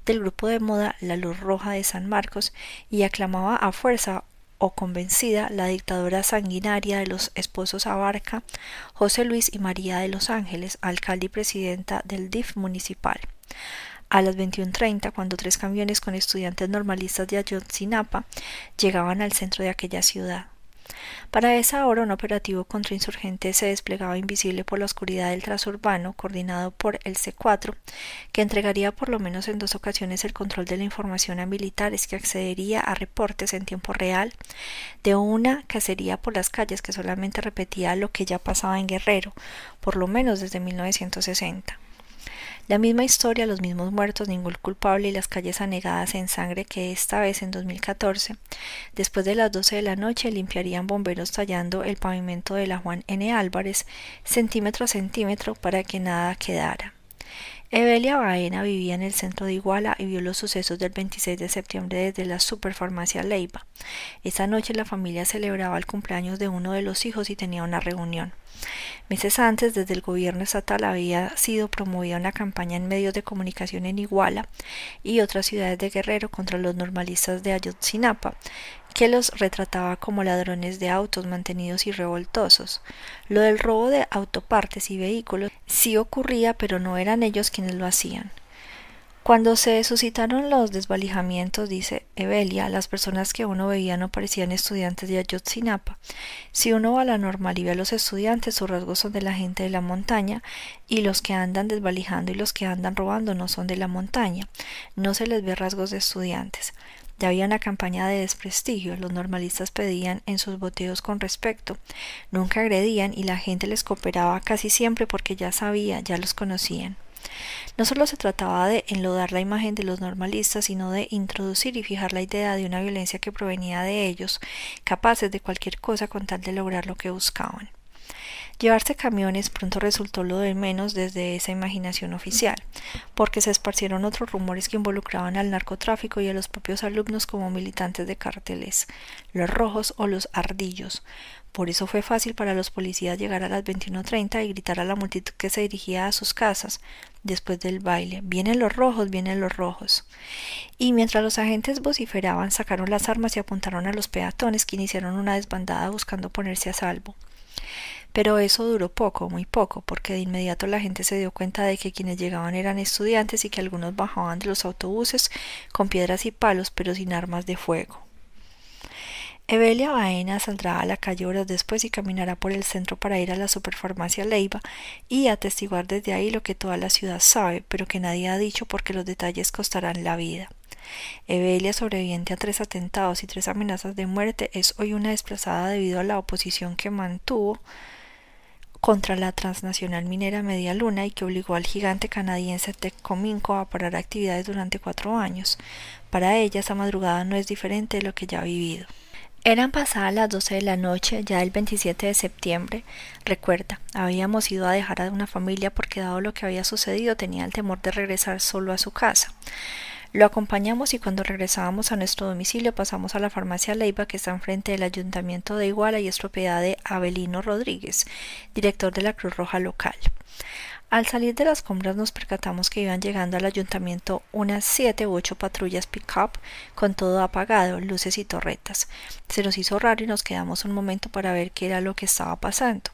del grupo de moda La Luz Roja de San Marcos, y aclamaba a fuerza o convencida la dictadura sanguinaria de los esposos Abarca, José Luis y María de los Ángeles, alcalde y presidenta del DIF municipal. A las 21.30, cuando tres camiones con estudiantes normalistas de Ayotzinapa llegaban al centro de aquella ciudad. Para esa hora un operativo contra insurgentes se desplegaba invisible por la oscuridad del transurbano, coordinado por el C4, que entregaría por lo menos en dos ocasiones el control de la información a militares que accedería a reportes en tiempo real de una cacería por las calles que solamente repetía lo que ya pasaba en Guerrero, por lo menos desde 1960. La misma historia, los mismos muertos, ningún culpable y las calles anegadas en sangre que esta vez en 2014, después de las 12 de la noche, limpiarían bomberos tallando el pavimento de la Juan N. Álvarez centímetro a centímetro para que nada quedara. Evelia Baena vivía en el centro de Iguala y vio los sucesos del 26 de septiembre desde la superfarmacia Leiva. Esa noche la familia celebraba el cumpleaños de uno de los hijos y tenía una reunión. Meses antes, desde el gobierno estatal había sido promovida una campaña en medios de comunicación en Iguala y otras ciudades de Guerrero contra los normalistas de Ayotzinapa, que los retrataba como ladrones de autos mantenidos y revoltosos. Lo del robo de autopartes y vehículos sí ocurría, pero no eran ellos quienes lo hacían. Cuando se suscitaron los desvalijamientos, dice Evelia, las personas que uno veía no parecían estudiantes de Ayotzinapa. Si uno va a la normal y ve a los estudiantes, sus rasgos son de la gente de la montaña, y los que andan desvalijando y los que andan robando no son de la montaña. No se les ve rasgos de estudiantes. Ya había una campaña de desprestigio, los normalistas pedían en sus boteos con respecto, nunca agredían y la gente les cooperaba casi siempre porque ya sabía, ya los conocían. No solo se trataba de enlodar la imagen de los normalistas, sino de introducir y fijar la idea de una violencia que provenía de ellos, capaces de cualquier cosa con tal de lograr lo que buscaban. Llevarse camiones pronto resultó lo de menos desde esa imaginación oficial, porque se esparcieron otros rumores que involucraban al narcotráfico y a los propios alumnos como militantes de cárteles, los rojos o los ardillos. Por eso fue fácil para los policías llegar a las 21.30 y gritar a la multitud que se dirigía a sus casas después del baile, vienen los rojos, vienen los rojos. Y mientras los agentes vociferaban, sacaron las armas y apuntaron a los peatones que iniciaron una desbandada buscando ponerse a salvo. Pero eso duró poco, muy poco, porque de inmediato la gente se dio cuenta de que quienes llegaban eran estudiantes y que algunos bajaban de los autobuses con piedras y palos, pero sin armas de fuego. Evelia Baena saldrá a la calle horas después y caminará por el centro para ir a la superfarmacia Leiva y atestiguar desde ahí lo que toda la ciudad sabe, pero que nadie ha dicho porque los detalles costarán la vida. Evelia, sobreviviente a tres atentados y tres amenazas de muerte, es hoy una desplazada debido a la oposición que mantuvo contra la transnacional minera Media Luna y que obligó al gigante canadiense Teccominco a parar actividades durante cuatro años. Para ella esa madrugada no es diferente de lo que ya ha vivido. Eran pasadas las doce de la noche, ya el 27 de septiembre. Recuerda, habíamos ido a dejar a una familia porque dado lo que había sucedido tenía el temor de regresar solo a su casa. Lo acompañamos y cuando regresábamos a nuestro domicilio pasamos a la farmacia Leiva que está enfrente del ayuntamiento de Iguala y es propiedad de Abelino Rodríguez, director de la Cruz Roja local. Al salir de las compras nos percatamos que iban llegando al ayuntamiento unas siete u ocho patrullas pick-up con todo apagado, luces y torretas. Se nos hizo raro y nos quedamos un momento para ver qué era lo que estaba pasando.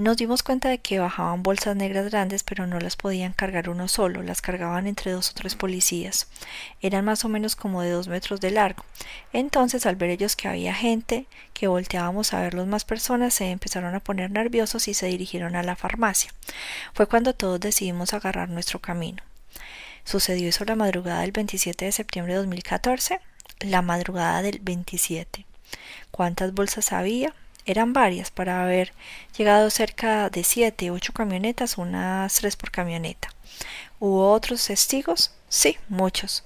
Nos dimos cuenta de que bajaban bolsas negras grandes, pero no las podían cargar uno solo, las cargaban entre dos o tres policías. Eran más o menos como de dos metros de largo. Entonces, al ver ellos que había gente, que volteábamos a verlos más personas, se empezaron a poner nerviosos y se dirigieron a la farmacia. Fue cuando todos decidimos agarrar nuestro camino. Sucedió eso la madrugada del 27 de septiembre de 2014, la madrugada del 27. ¿Cuántas bolsas había? Eran varias para haber llegado cerca de siete, ocho camionetas, unas tres por camioneta. ¿Hubo otros testigos? Sí, muchos.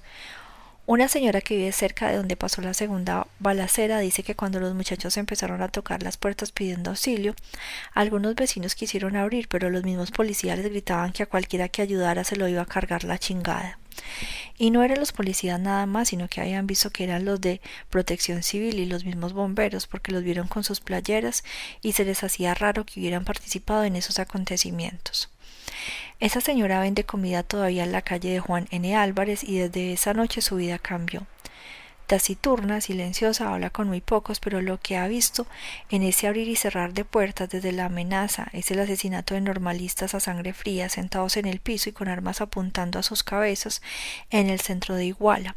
Una señora que vive cerca de donde pasó la segunda balacera dice que cuando los muchachos empezaron a tocar las puertas pidiendo auxilio, algunos vecinos quisieron abrir, pero los mismos policías les gritaban que a cualquiera que ayudara se lo iba a cargar la chingada. Y no eran los policías nada más, sino que habían visto que eran los de protección civil y los mismos bomberos, porque los vieron con sus playeras y se les hacía raro que hubieran participado en esos acontecimientos. Esa señora vende comida todavía en la calle de Juan N. Álvarez y desde esa noche su vida cambió taciturna, silenciosa, habla con muy pocos, pero lo que ha visto en ese abrir y cerrar de puertas desde la amenaza es el asesinato de normalistas a sangre fría, sentados en el piso y con armas apuntando a sus cabezas en el centro de Iguala.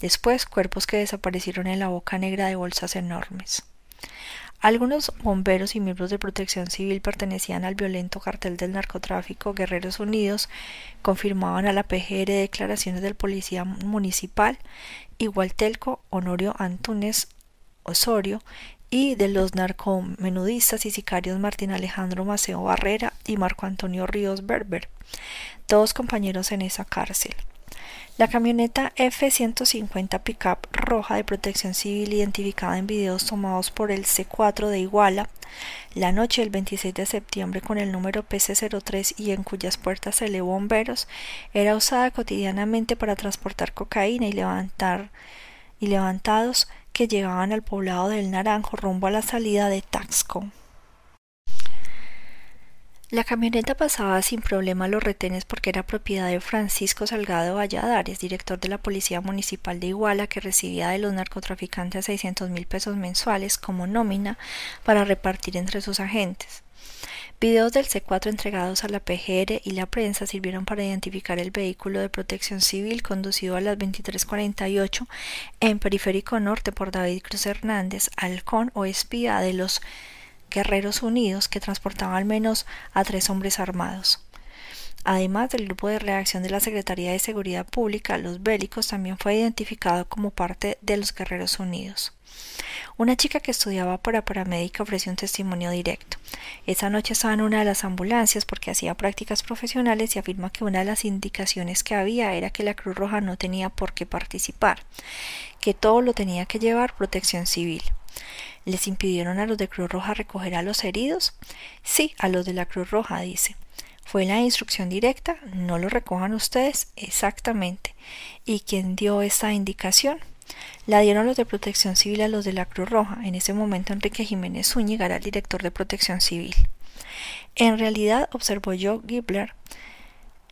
Después, cuerpos que desaparecieron en la boca negra de bolsas enormes. Algunos bomberos y miembros de protección civil pertenecían al violento cartel del narcotráfico Guerreros Unidos, confirmaban a la PGR declaraciones del policía municipal Igualtelco Honorio Antúnez Osorio y de los narcomenudistas y sicarios Martín Alejandro Maceo Barrera y Marco Antonio Ríos Berber, todos compañeros en esa cárcel. La camioneta F-150 pickup roja de protección civil identificada en videos tomados por el C4 de Iguala la noche del 26 de septiembre con el número PC-03 y en cuyas puertas se elevó bomberos era usada cotidianamente para transportar cocaína y levantar y levantados que llegaban al poblado del Naranjo rumbo a la salida de Taxco. La camioneta pasaba sin problema los retenes porque era propiedad de Francisco Salgado Valladares, director de la Policía Municipal de Iguala, que recibía de los narcotraficantes 600 mil pesos mensuales como nómina para repartir entre sus agentes. Videos del C4 entregados a la PGR y la prensa sirvieron para identificar el vehículo de protección civil conducido a las 23:48 en Periférico Norte por David Cruz Hernández, halcón o espía de los Guerreros Unidos que transportaba al menos a tres hombres armados. Además del grupo de reacción de la Secretaría de Seguridad Pública, los bélicos también fue identificado como parte de los Guerreros Unidos. Una chica que estudiaba para paramédica ofreció un testimonio directo. Esa noche estaba en una de las ambulancias porque hacía prácticas profesionales y afirma que una de las indicaciones que había era que la Cruz Roja no tenía por qué participar, que todo lo tenía que llevar protección civil. ¿Les impidieron a los de Cruz Roja recoger a los heridos? Sí, a los de la Cruz Roja, dice. ¿Fue la instrucción directa? ¿No lo recojan ustedes? Exactamente. ¿Y quién dio esa indicación? La dieron los de Protección Civil a los de la Cruz Roja. En ese momento Enrique Jiménez Zúñiga era el director de Protección Civil. En realidad, observó Joe Gibler,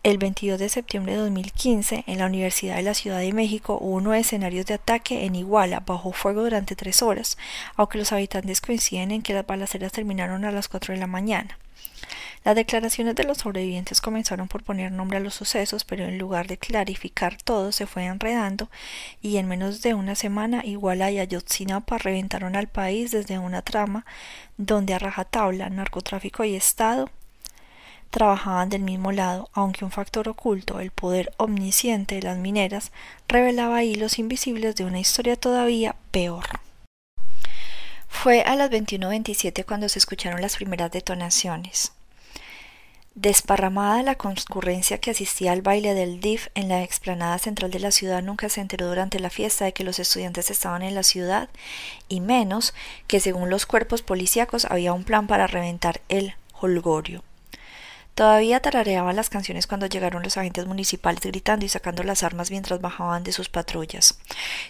el 22 de septiembre de 2015, en la Universidad de la Ciudad de México hubo nueve escenarios de ataque en Iguala, bajo fuego durante tres horas, aunque los habitantes coinciden en que las balaceras terminaron a las 4 de la mañana. Las declaraciones de los sobrevivientes comenzaron por poner nombre a los sucesos, pero en lugar de clarificar todo, se fue enredando y en menos de una semana Iguala y Ayotzinapa reventaron al país desde una trama donde a rajatabla, narcotráfico y Estado trabajaban del mismo lado, aunque un factor oculto, el poder omnisciente de las mineras, revelaba hilos invisibles de una historia todavía peor. Fue a las 21.27 cuando se escucharon las primeras detonaciones. Desparramada la concurrencia que asistía al baile del DIF en la explanada central de la ciudad nunca se enteró durante la fiesta de que los estudiantes estaban en la ciudad, y menos que según los cuerpos policíacos había un plan para reventar el holgorio. Todavía tarareaban las canciones cuando llegaron los agentes municipales gritando y sacando las armas mientras bajaban de sus patrullas.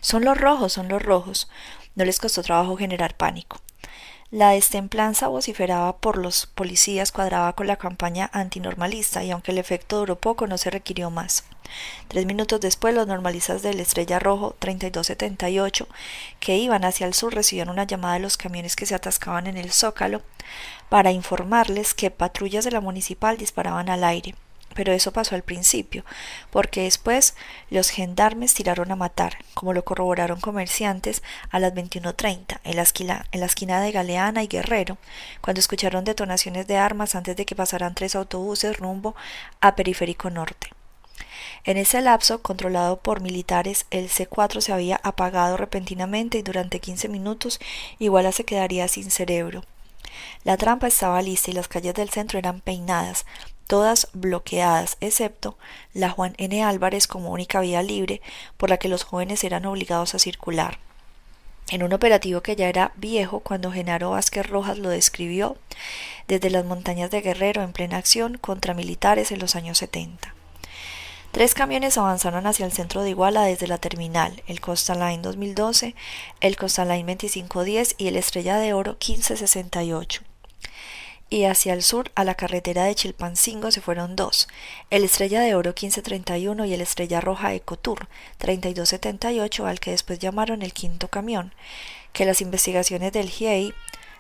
Son los rojos, son los rojos. No les costó trabajo generar pánico. La destemplanza vociferada por los policías cuadraba con la campaña antinormalista y aunque el efecto duró poco no se requirió más. Tres minutos después los normalistas del Estrella Rojo 3278 que iban hacia el sur recibieron una llamada de los camiones que se atascaban en el Zócalo para informarles que patrullas de la municipal disparaban al aire pero eso pasó al principio, porque después los gendarmes tiraron a matar, como lo corroboraron comerciantes a las 21.30 en la, en la esquina de Galeana y Guerrero, cuando escucharon detonaciones de armas antes de que pasaran tres autobuses rumbo a Periférico Norte. En ese lapso, controlado por militares, el C4 se había apagado repentinamente y durante 15 minutos Iguala se quedaría sin cerebro. La trampa estaba lista y las calles del centro eran peinadas, todas bloqueadas, excepto la Juan N. Álvarez como única vía libre por la que los jóvenes eran obligados a circular. En un operativo que ya era viejo cuando Genaro Vázquez Rojas lo describió desde las montañas de Guerrero en plena acción contra militares en los años 70. Tres camiones avanzaron hacia el centro de Iguala desde la terminal, el Costa Line 2012, el Costa Line 2510 y el Estrella de Oro 1568 y hacia el sur a la carretera de Chilpancingo se fueron dos, el Estrella de Oro 1531 y el Estrella Roja Ecotour 3278 al que después llamaron el quinto camión, que las investigaciones del GIEI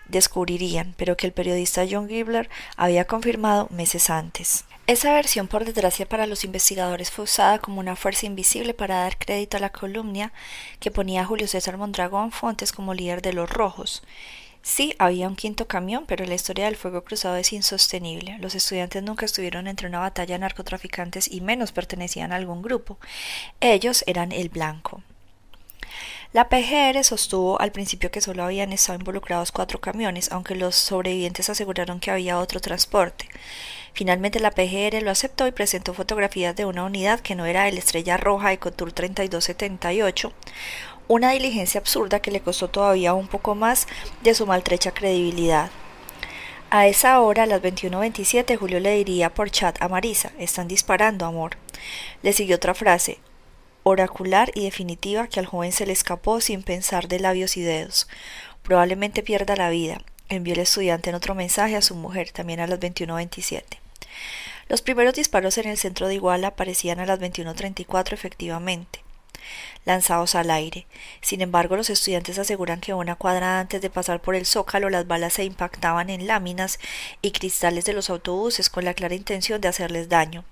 descubrirían, pero que el periodista John Gibler había confirmado meses antes. Esa versión, por desgracia para los investigadores, fue usada como una fuerza invisible para dar crédito a la columna que ponía a Julio César Mondragón Fontes como líder de los rojos, Sí, había un quinto camión, pero la historia del fuego cruzado es insostenible. Los estudiantes nunca estuvieron entre una batalla de narcotraficantes y menos pertenecían a algún grupo. Ellos eran el blanco. La PGR sostuvo al principio que solo habían estado involucrados cuatro camiones, aunque los sobrevivientes aseguraron que había otro transporte. Finalmente la PGR lo aceptó y presentó fotografías de una unidad que no era el Estrella Roja Ecotour 3278, una diligencia absurda que le costó todavía un poco más de su maltrecha credibilidad. A esa hora, a las 21.27, Julio le diría por chat a Marisa, están disparando, amor. Le siguió otra frase, oracular y definitiva que al joven se le escapó sin pensar de labios y dedos. Probablemente pierda la vida. Envió el estudiante en otro mensaje a su mujer, también a las 21.27. Los primeros disparos en el centro de Iguala aparecían a las 21.34 efectivamente lanzados al aire. Sin embargo, los estudiantes aseguran que una cuadra antes de pasar por el zócalo las balas se impactaban en láminas y cristales de los autobuses con la clara intención de hacerles daño,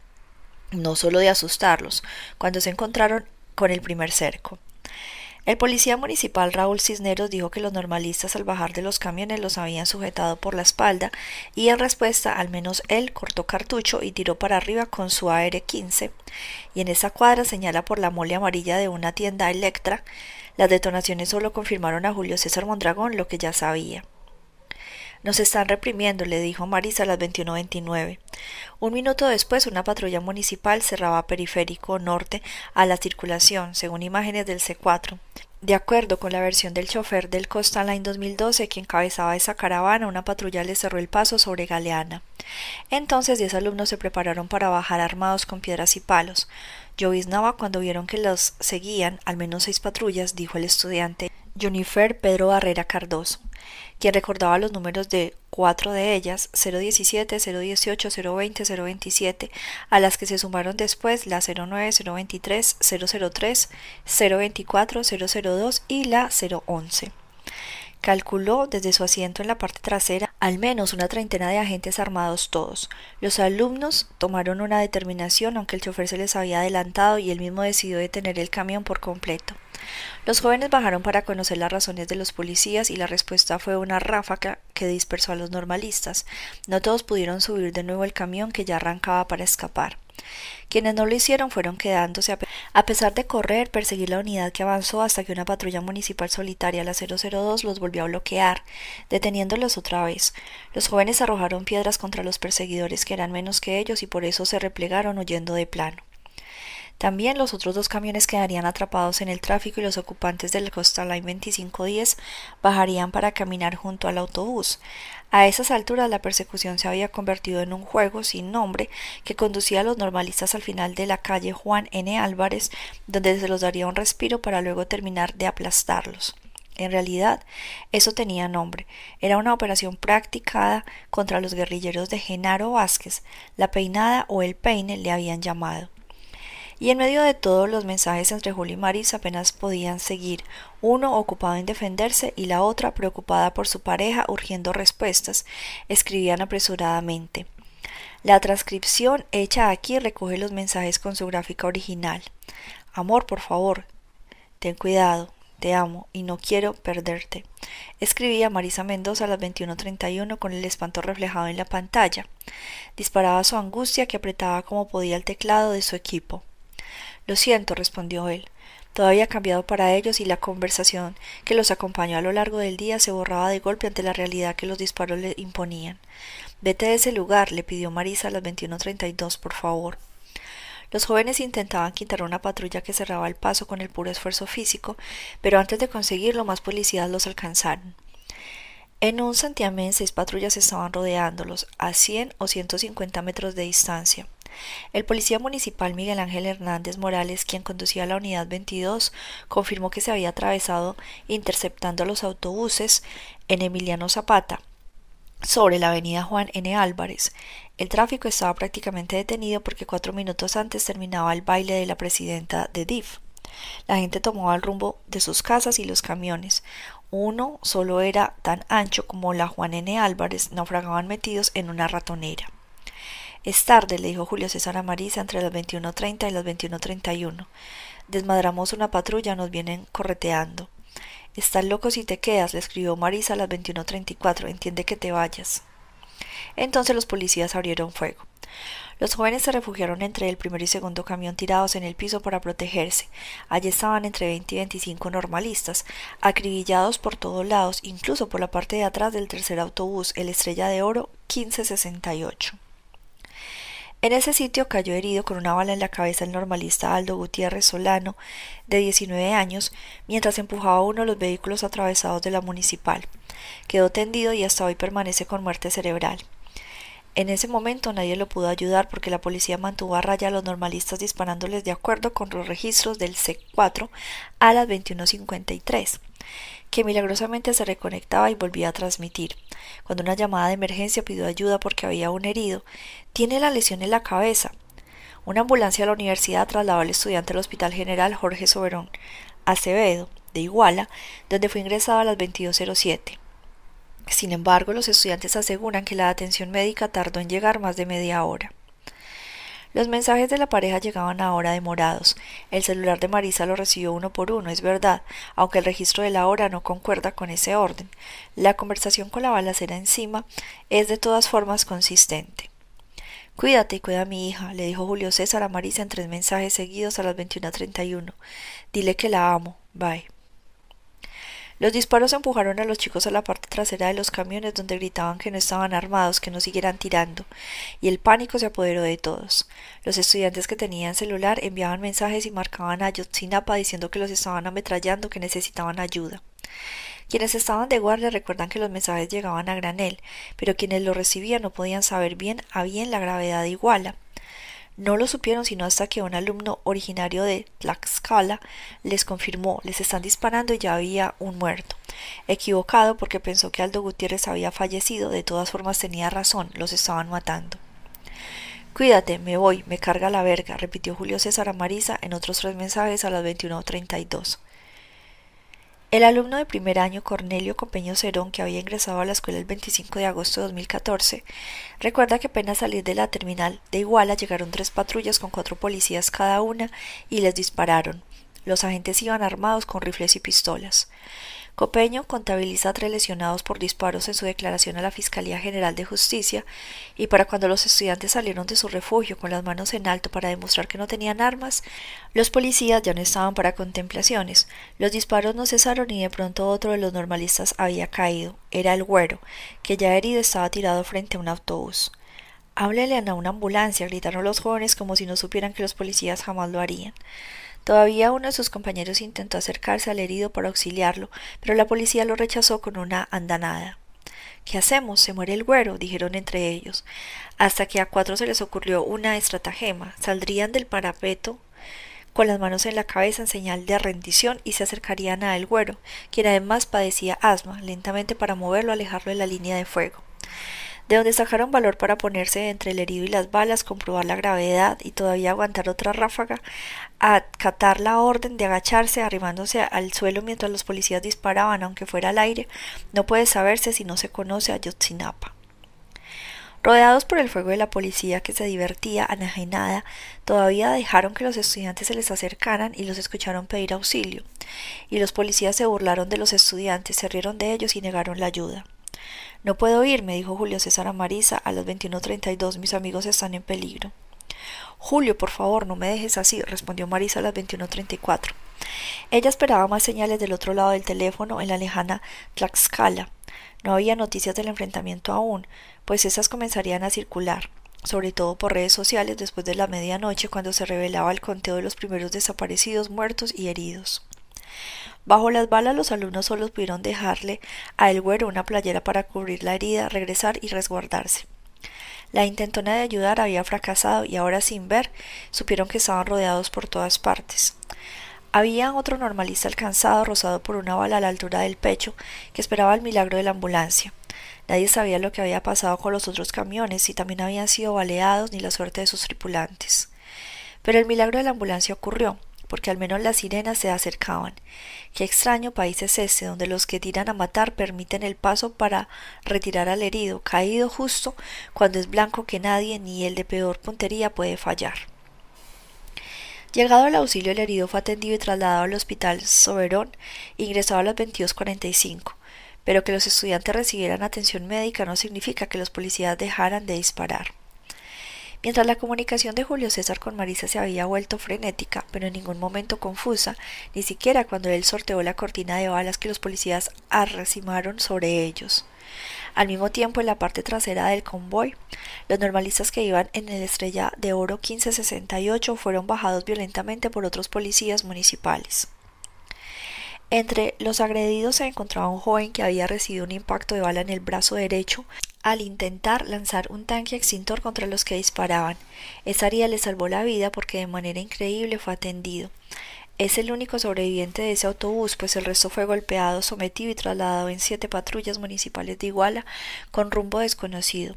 no solo de asustarlos, cuando se encontraron con el primer cerco. El policía municipal Raúl Cisneros dijo que los normalistas al bajar de los camiones los habían sujetado por la espalda y en respuesta al menos él cortó cartucho y tiró para arriba con su AR-15 y en esa cuadra señala por la mole amarilla de una tienda Electra. Las detonaciones solo confirmaron a Julio César Mondragón lo que ya sabía. Nos están reprimiendo, le dijo Marisa a las 21.29. Un minuto después, una patrulla municipal cerraba periférico norte a la circulación, según imágenes del C4. De acuerdo con la versión del chofer del Costa Line 2012 que encabezaba esa caravana, una patrulla le cerró el paso sobre Galeana. Entonces diez alumnos se prepararon para bajar armados con piedras y palos. Lloviznaba cuando vieron que los seguían al menos seis patrullas, dijo el estudiante Junifer Pedro Barrera Cardoso quien recordaba los números de cuatro de ellas, 017, 018, 020, 027, a las que se sumaron después la 09, 023, 003, 024, 002 y la 011. Calculó desde su asiento en la parte trasera al menos una treintena de agentes armados todos. Los alumnos tomaron una determinación aunque el chofer se les había adelantado y él mismo decidió detener el camión por completo. Los jóvenes bajaron para conocer las razones de los policías y la respuesta fue una ráfaga que dispersó a los normalistas. No todos pudieron subir de nuevo el camión que ya arrancaba para escapar. Quienes no lo hicieron fueron quedándose a pesar de correr, perseguir la unidad que avanzó hasta que una patrulla municipal solitaria, la 002, los volvió a bloquear, deteniéndolos otra vez. Los jóvenes arrojaron piedras contra los perseguidores que eran menos que ellos y por eso se replegaron huyendo de plano. También los otros dos camiones quedarían atrapados en el tráfico y los ocupantes del Costa Line 2510 bajarían para caminar junto al autobús. A esas alturas la persecución se había convertido en un juego sin nombre que conducía a los normalistas al final de la calle Juan N. Álvarez, donde se los daría un respiro para luego terminar de aplastarlos. En realidad, eso tenía nombre. Era una operación practicada contra los guerrilleros de Genaro Vázquez. La peinada o el peine le habían llamado. Y en medio de todos los mensajes entre Julio y Maris apenas podían seguir, uno ocupado en defenderse y la otra preocupada por su pareja urgiendo respuestas, escribían apresuradamente. La transcripción hecha aquí recoge los mensajes con su gráfica original. Amor, por favor, ten cuidado, te amo y no quiero perderte. Escribía Marisa Mendoza a las 21.31 con el espanto reflejado en la pantalla. Disparaba su angustia que apretaba como podía el teclado de su equipo. Lo siento, respondió él. Todo había cambiado para ellos y la conversación que los acompañó a lo largo del día se borraba de golpe ante la realidad que los disparos le imponían. Vete de ese lugar, le pidió Marisa a las 21.32, por favor. Los jóvenes intentaban quitar una patrulla que cerraba el paso con el puro esfuerzo físico, pero antes de conseguirlo más policías los alcanzaron. En un santiamén seis patrullas estaban rodeándolos, a cien o ciento cincuenta metros de distancia. El policía municipal Miguel Ángel Hernández Morales, quien conducía la unidad 22, confirmó que se había atravesado interceptando los autobuses en Emiliano Zapata, sobre la avenida Juan N. Álvarez. El tráfico estaba prácticamente detenido porque cuatro minutos antes terminaba el baile de la presidenta de DIF. La gente tomaba el rumbo de sus casas y los camiones. Uno solo era tan ancho como la Juan N. Álvarez, naufragaban metidos en una ratonera. Es tarde, le dijo Julio César a Marisa entre las 21.30 y las 21.31. Desmadramos una patrulla, nos vienen correteando. Estás loco si te quedas, le escribió Marisa a las 21.34. Entiende que te vayas. Entonces los policías abrieron fuego. Los jóvenes se refugiaron entre el primer y segundo camión tirados en el piso para protegerse. Allí estaban entre 20 y 25 normalistas, acribillados por todos lados, incluso por la parte de atrás del tercer autobús, el Estrella de Oro 1568. En ese sitio cayó herido con una bala en la cabeza el normalista Aldo Gutiérrez Solano, de 19 años, mientras empujaba uno de los vehículos atravesados de la municipal. Quedó tendido y hasta hoy permanece con muerte cerebral. En ese momento nadie lo pudo ayudar porque la policía mantuvo a raya a los normalistas disparándoles de acuerdo con los registros del C4 a las 21.53 que milagrosamente se reconectaba y volvía a transmitir. Cuando una llamada de emergencia pidió ayuda porque había un herido, tiene la lesión en la cabeza. Una ambulancia de la universidad trasladó al estudiante al Hospital General Jorge Soberón Acevedo, de Iguala, donde fue ingresado a las 22.07. Sin embargo, los estudiantes aseguran que la atención médica tardó en llegar más de media hora. Los mensajes de la pareja llegaban ahora demorados. El celular de Marisa lo recibió uno por uno, es verdad, aunque el registro de la hora no concuerda con ese orden. La conversación con la balacera encima es de todas formas consistente. Cuídate y cuida a mi hija, le dijo Julio César a Marisa en tres mensajes seguidos a las 21.31. Dile que la amo. Bye. Los disparos empujaron a los chicos a la parte trasera de los camiones donde gritaban que no estaban armados, que no siguieran tirando, y el pánico se apoderó de todos. Los estudiantes que tenían celular enviaban mensajes y marcaban a Yotzinapa diciendo que los estaban ametrallando, que necesitaban ayuda. Quienes estaban de guardia recuerdan que los mensajes llegaban a granel, pero quienes los recibían no podían saber bien a bien la gravedad de Iguala. No lo supieron sino hasta que un alumno originario de Tlaxcala les confirmó, les están disparando y ya había un muerto. Equivocado porque pensó que Aldo Gutiérrez había fallecido, de todas formas tenía razón, los estaban matando. Cuídate, me voy, me carga la verga, repitió Julio César a Marisa en otros tres mensajes a las 21.32. El alumno de primer año Cornelio Copeño Cerón, que había ingresado a la escuela el 25 de agosto de 2014, recuerda que apenas salir de la terminal de Iguala llegaron tres patrullas con cuatro policías cada una y les dispararon. Los agentes iban armados con rifles y pistolas. Copeño contabiliza tres lesionados por disparos en su declaración a la Fiscalía General de Justicia y para cuando los estudiantes salieron de su refugio con las manos en alto para demostrar que no tenían armas, los policías ya no estaban para contemplaciones. Los disparos no cesaron y de pronto otro de los normalistas había caído. Era el güero, que ya herido estaba tirado frente a un autobús. Háblele a una ambulancia, gritaron los jóvenes como si no supieran que los policías jamás lo harían. Todavía uno de sus compañeros intentó acercarse al herido para auxiliarlo, pero la policía lo rechazó con una andanada. ¿Qué hacemos? Se muere el güero, dijeron entre ellos, hasta que a cuatro se les ocurrió una estratagema. Saldrían del parapeto con las manos en la cabeza en señal de rendición y se acercarían a el güero, quien además padecía asma, lentamente para moverlo, alejarlo de la línea de fuego de donde sacaron valor para ponerse entre el herido y las balas, comprobar la gravedad y todavía aguantar otra ráfaga, acatar la orden de agacharse arrimándose al suelo mientras los policías disparaban, aunque fuera al aire, no puede saberse si no se conoce a Yotzinapa. Rodeados por el fuego de la policía que se divertía, anajenada, todavía dejaron que los estudiantes se les acercaran y los escucharon pedir auxilio. Y los policías se burlaron de los estudiantes, se rieron de ellos y negaron la ayuda. No puedo ir, me dijo Julio César a Marisa a las 21.32. Mis amigos están en peligro. Julio, por favor, no me dejes así, respondió Marisa a las 21.34. Ella esperaba más señales del otro lado del teléfono en la lejana Tlaxcala. No había noticias del enfrentamiento aún, pues esas comenzarían a circular, sobre todo por redes sociales después de la medianoche cuando se revelaba el conteo de los primeros desaparecidos, muertos y heridos. Bajo las balas los alumnos solo pudieron dejarle a el güero una playera para cubrir la herida, regresar y resguardarse. La intentona de ayudar había fracasado y ahora sin ver supieron que estaban rodeados por todas partes. Había otro normalista alcanzado, rozado por una bala a la altura del pecho, que esperaba el milagro de la ambulancia. Nadie sabía lo que había pasado con los otros camiones, si también habían sido baleados, ni la suerte de sus tripulantes. Pero el milagro de la ambulancia ocurrió porque al menos las sirenas se acercaban. Qué extraño país es ese, donde los que tiran a matar permiten el paso para retirar al herido, caído justo cuando es blanco que nadie, ni el de peor puntería, puede fallar. Llegado al auxilio, el herido fue atendido y trasladado al hospital Soberón, ingresado a las 22.45. Pero que los estudiantes recibieran atención médica no significa que los policías dejaran de disparar. Mientras la comunicación de Julio César con Marisa se había vuelto frenética, pero en ningún momento confusa, ni siquiera cuando él sorteó la cortina de balas que los policías arrecimaron sobre ellos. Al mismo tiempo, en la parte trasera del convoy, los normalistas que iban en el estrella de oro 1568 fueron bajados violentamente por otros policías municipales. Entre los agredidos se encontraba un joven que había recibido un impacto de bala en el brazo derecho al intentar lanzar un tanque extintor contra los que disparaban. Esa área le salvó la vida porque de manera increíble fue atendido. Es el único sobreviviente de ese autobús, pues el resto fue golpeado, sometido y trasladado en siete patrullas municipales de Iguala con rumbo desconocido.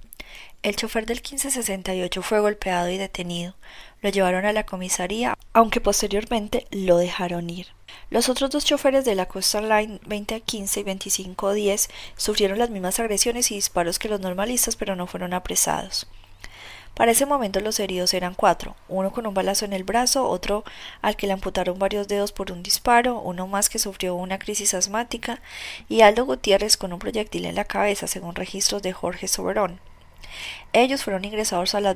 El chofer del 1568 fue golpeado y detenido. Lo llevaron a la comisaría, aunque posteriormente lo dejaron ir. Los otros dos choferes de la Coastal Line 2015 y 2510 sufrieron las mismas agresiones y disparos que los normalistas, pero no fueron apresados. Para ese momento los heridos eran cuatro, uno con un balazo en el brazo, otro al que le amputaron varios dedos por un disparo, uno más que sufrió una crisis asmática y Aldo Gutiérrez con un proyectil en la cabeza, según registros de Jorge Soberón. Ellos fueron ingresados a las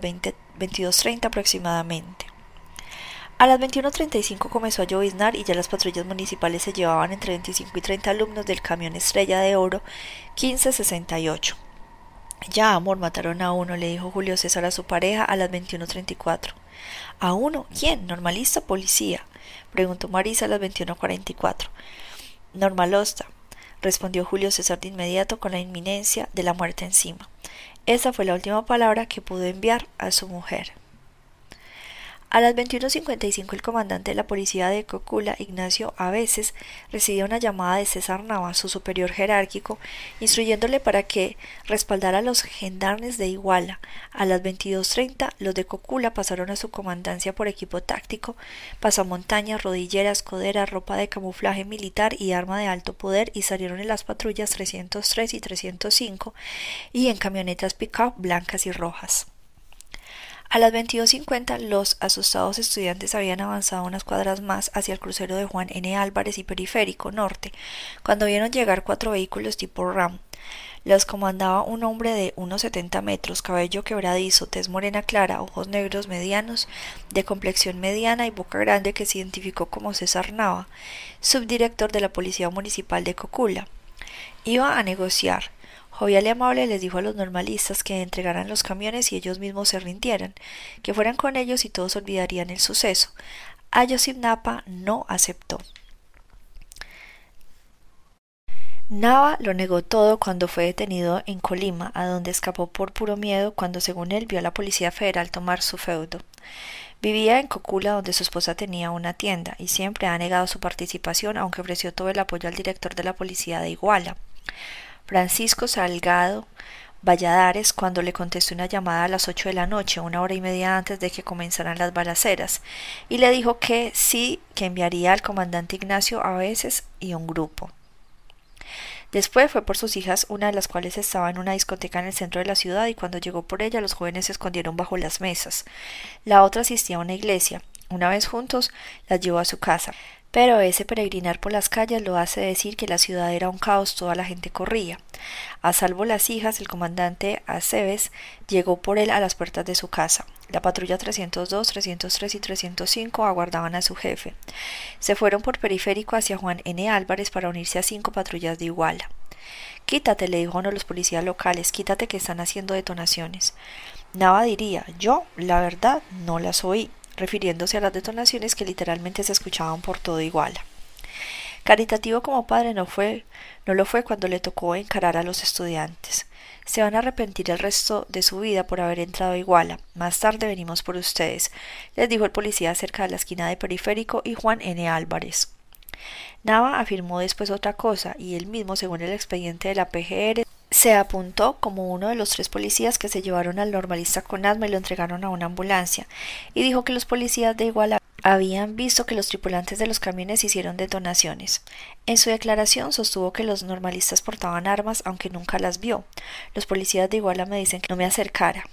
22.30 aproximadamente. A las 21.35 comenzó a lloviznar y ya las patrullas municipales se llevaban entre 25 y 30 alumnos del camión Estrella de Oro 1568. Ya, amor, mataron a uno, le dijo Julio César a su pareja a las 21.34. ¿A uno? ¿Quién? ¿Normalista policía? preguntó Marisa a las 21.44. Normalosta, respondió Julio César de inmediato con la inminencia de la muerte encima. Esa fue la última palabra que pudo enviar a su mujer. A las 21.55 el comandante de la policía de Cocula, Ignacio a veces, recibió una llamada de César Nava, su superior jerárquico, instruyéndole para que respaldara a los gendarmes de Iguala. A las 22.30 los de Cocula pasaron a su comandancia por equipo táctico, pasamontañas, rodilleras, coderas, ropa de camuflaje militar y arma de alto poder y salieron en las patrullas 303 y 305 y en camionetas pick-up blancas y rojas. A las 22.50 los asustados estudiantes habían avanzado unas cuadras más hacia el crucero de Juan N. Álvarez y Periférico Norte, cuando vieron llegar cuatro vehículos tipo RAM. Los comandaba un hombre de unos setenta metros, cabello quebradizo, tez morena clara, ojos negros medianos, de complexión mediana y boca grande que se identificó como César Nava, subdirector de la Policía Municipal de Cocula. Iba a negociar, Jovial y amable les dijo a los normalistas que entregaran los camiones y ellos mismos se rindieran, que fueran con ellos y todos olvidarían el suceso. Ayosif Napa no aceptó. Nava lo negó todo cuando fue detenido en Colima, a donde escapó por puro miedo cuando según él vio a la Policía Federal tomar su feudo. Vivía en Cocula donde su esposa tenía una tienda y siempre ha negado su participación aunque ofreció todo el apoyo al director de la policía de Iguala. Francisco Salgado Valladares cuando le contestó una llamada a las ocho de la noche, una hora y media antes de que comenzaran las balaceras, y le dijo que sí, que enviaría al comandante Ignacio a veces y un grupo. Después fue por sus hijas, una de las cuales estaba en una discoteca en el centro de la ciudad, y cuando llegó por ella los jóvenes se escondieron bajo las mesas. La otra asistía a una iglesia. Una vez juntos, las llevó a su casa. Pero ese peregrinar por las calles lo hace decir que la ciudad era un caos, toda la gente corría. A salvo las hijas, el comandante Aceves llegó por él a las puertas de su casa. La patrulla 302, 303 y 305 aguardaban a su jefe. Se fueron por periférico hacia Juan N. Álvarez para unirse a cinco patrullas de Iguala. Quítate, le dijo uno de los policías locales, quítate que están haciendo detonaciones. Nava diría, yo, la verdad, no las oí refiriéndose a las detonaciones que literalmente se escuchaban por todo Iguala. Caritativo como padre no fue, no lo fue cuando le tocó encarar a los estudiantes. Se van a arrepentir el resto de su vida por haber entrado a Iguala. Más tarde venimos por ustedes, les dijo el policía cerca de la esquina de Periférico y Juan N. Álvarez. Nava afirmó después otra cosa, y él mismo, según el expediente de la PGR, se apuntó como uno de los tres policías que se llevaron al normalista con asma y lo entregaron a una ambulancia, y dijo que los policías de Iguala habían visto que los tripulantes de los camiones hicieron detonaciones. En su declaración sostuvo que los normalistas portaban armas aunque nunca las vio. Los policías de Iguala me dicen que no me acercara.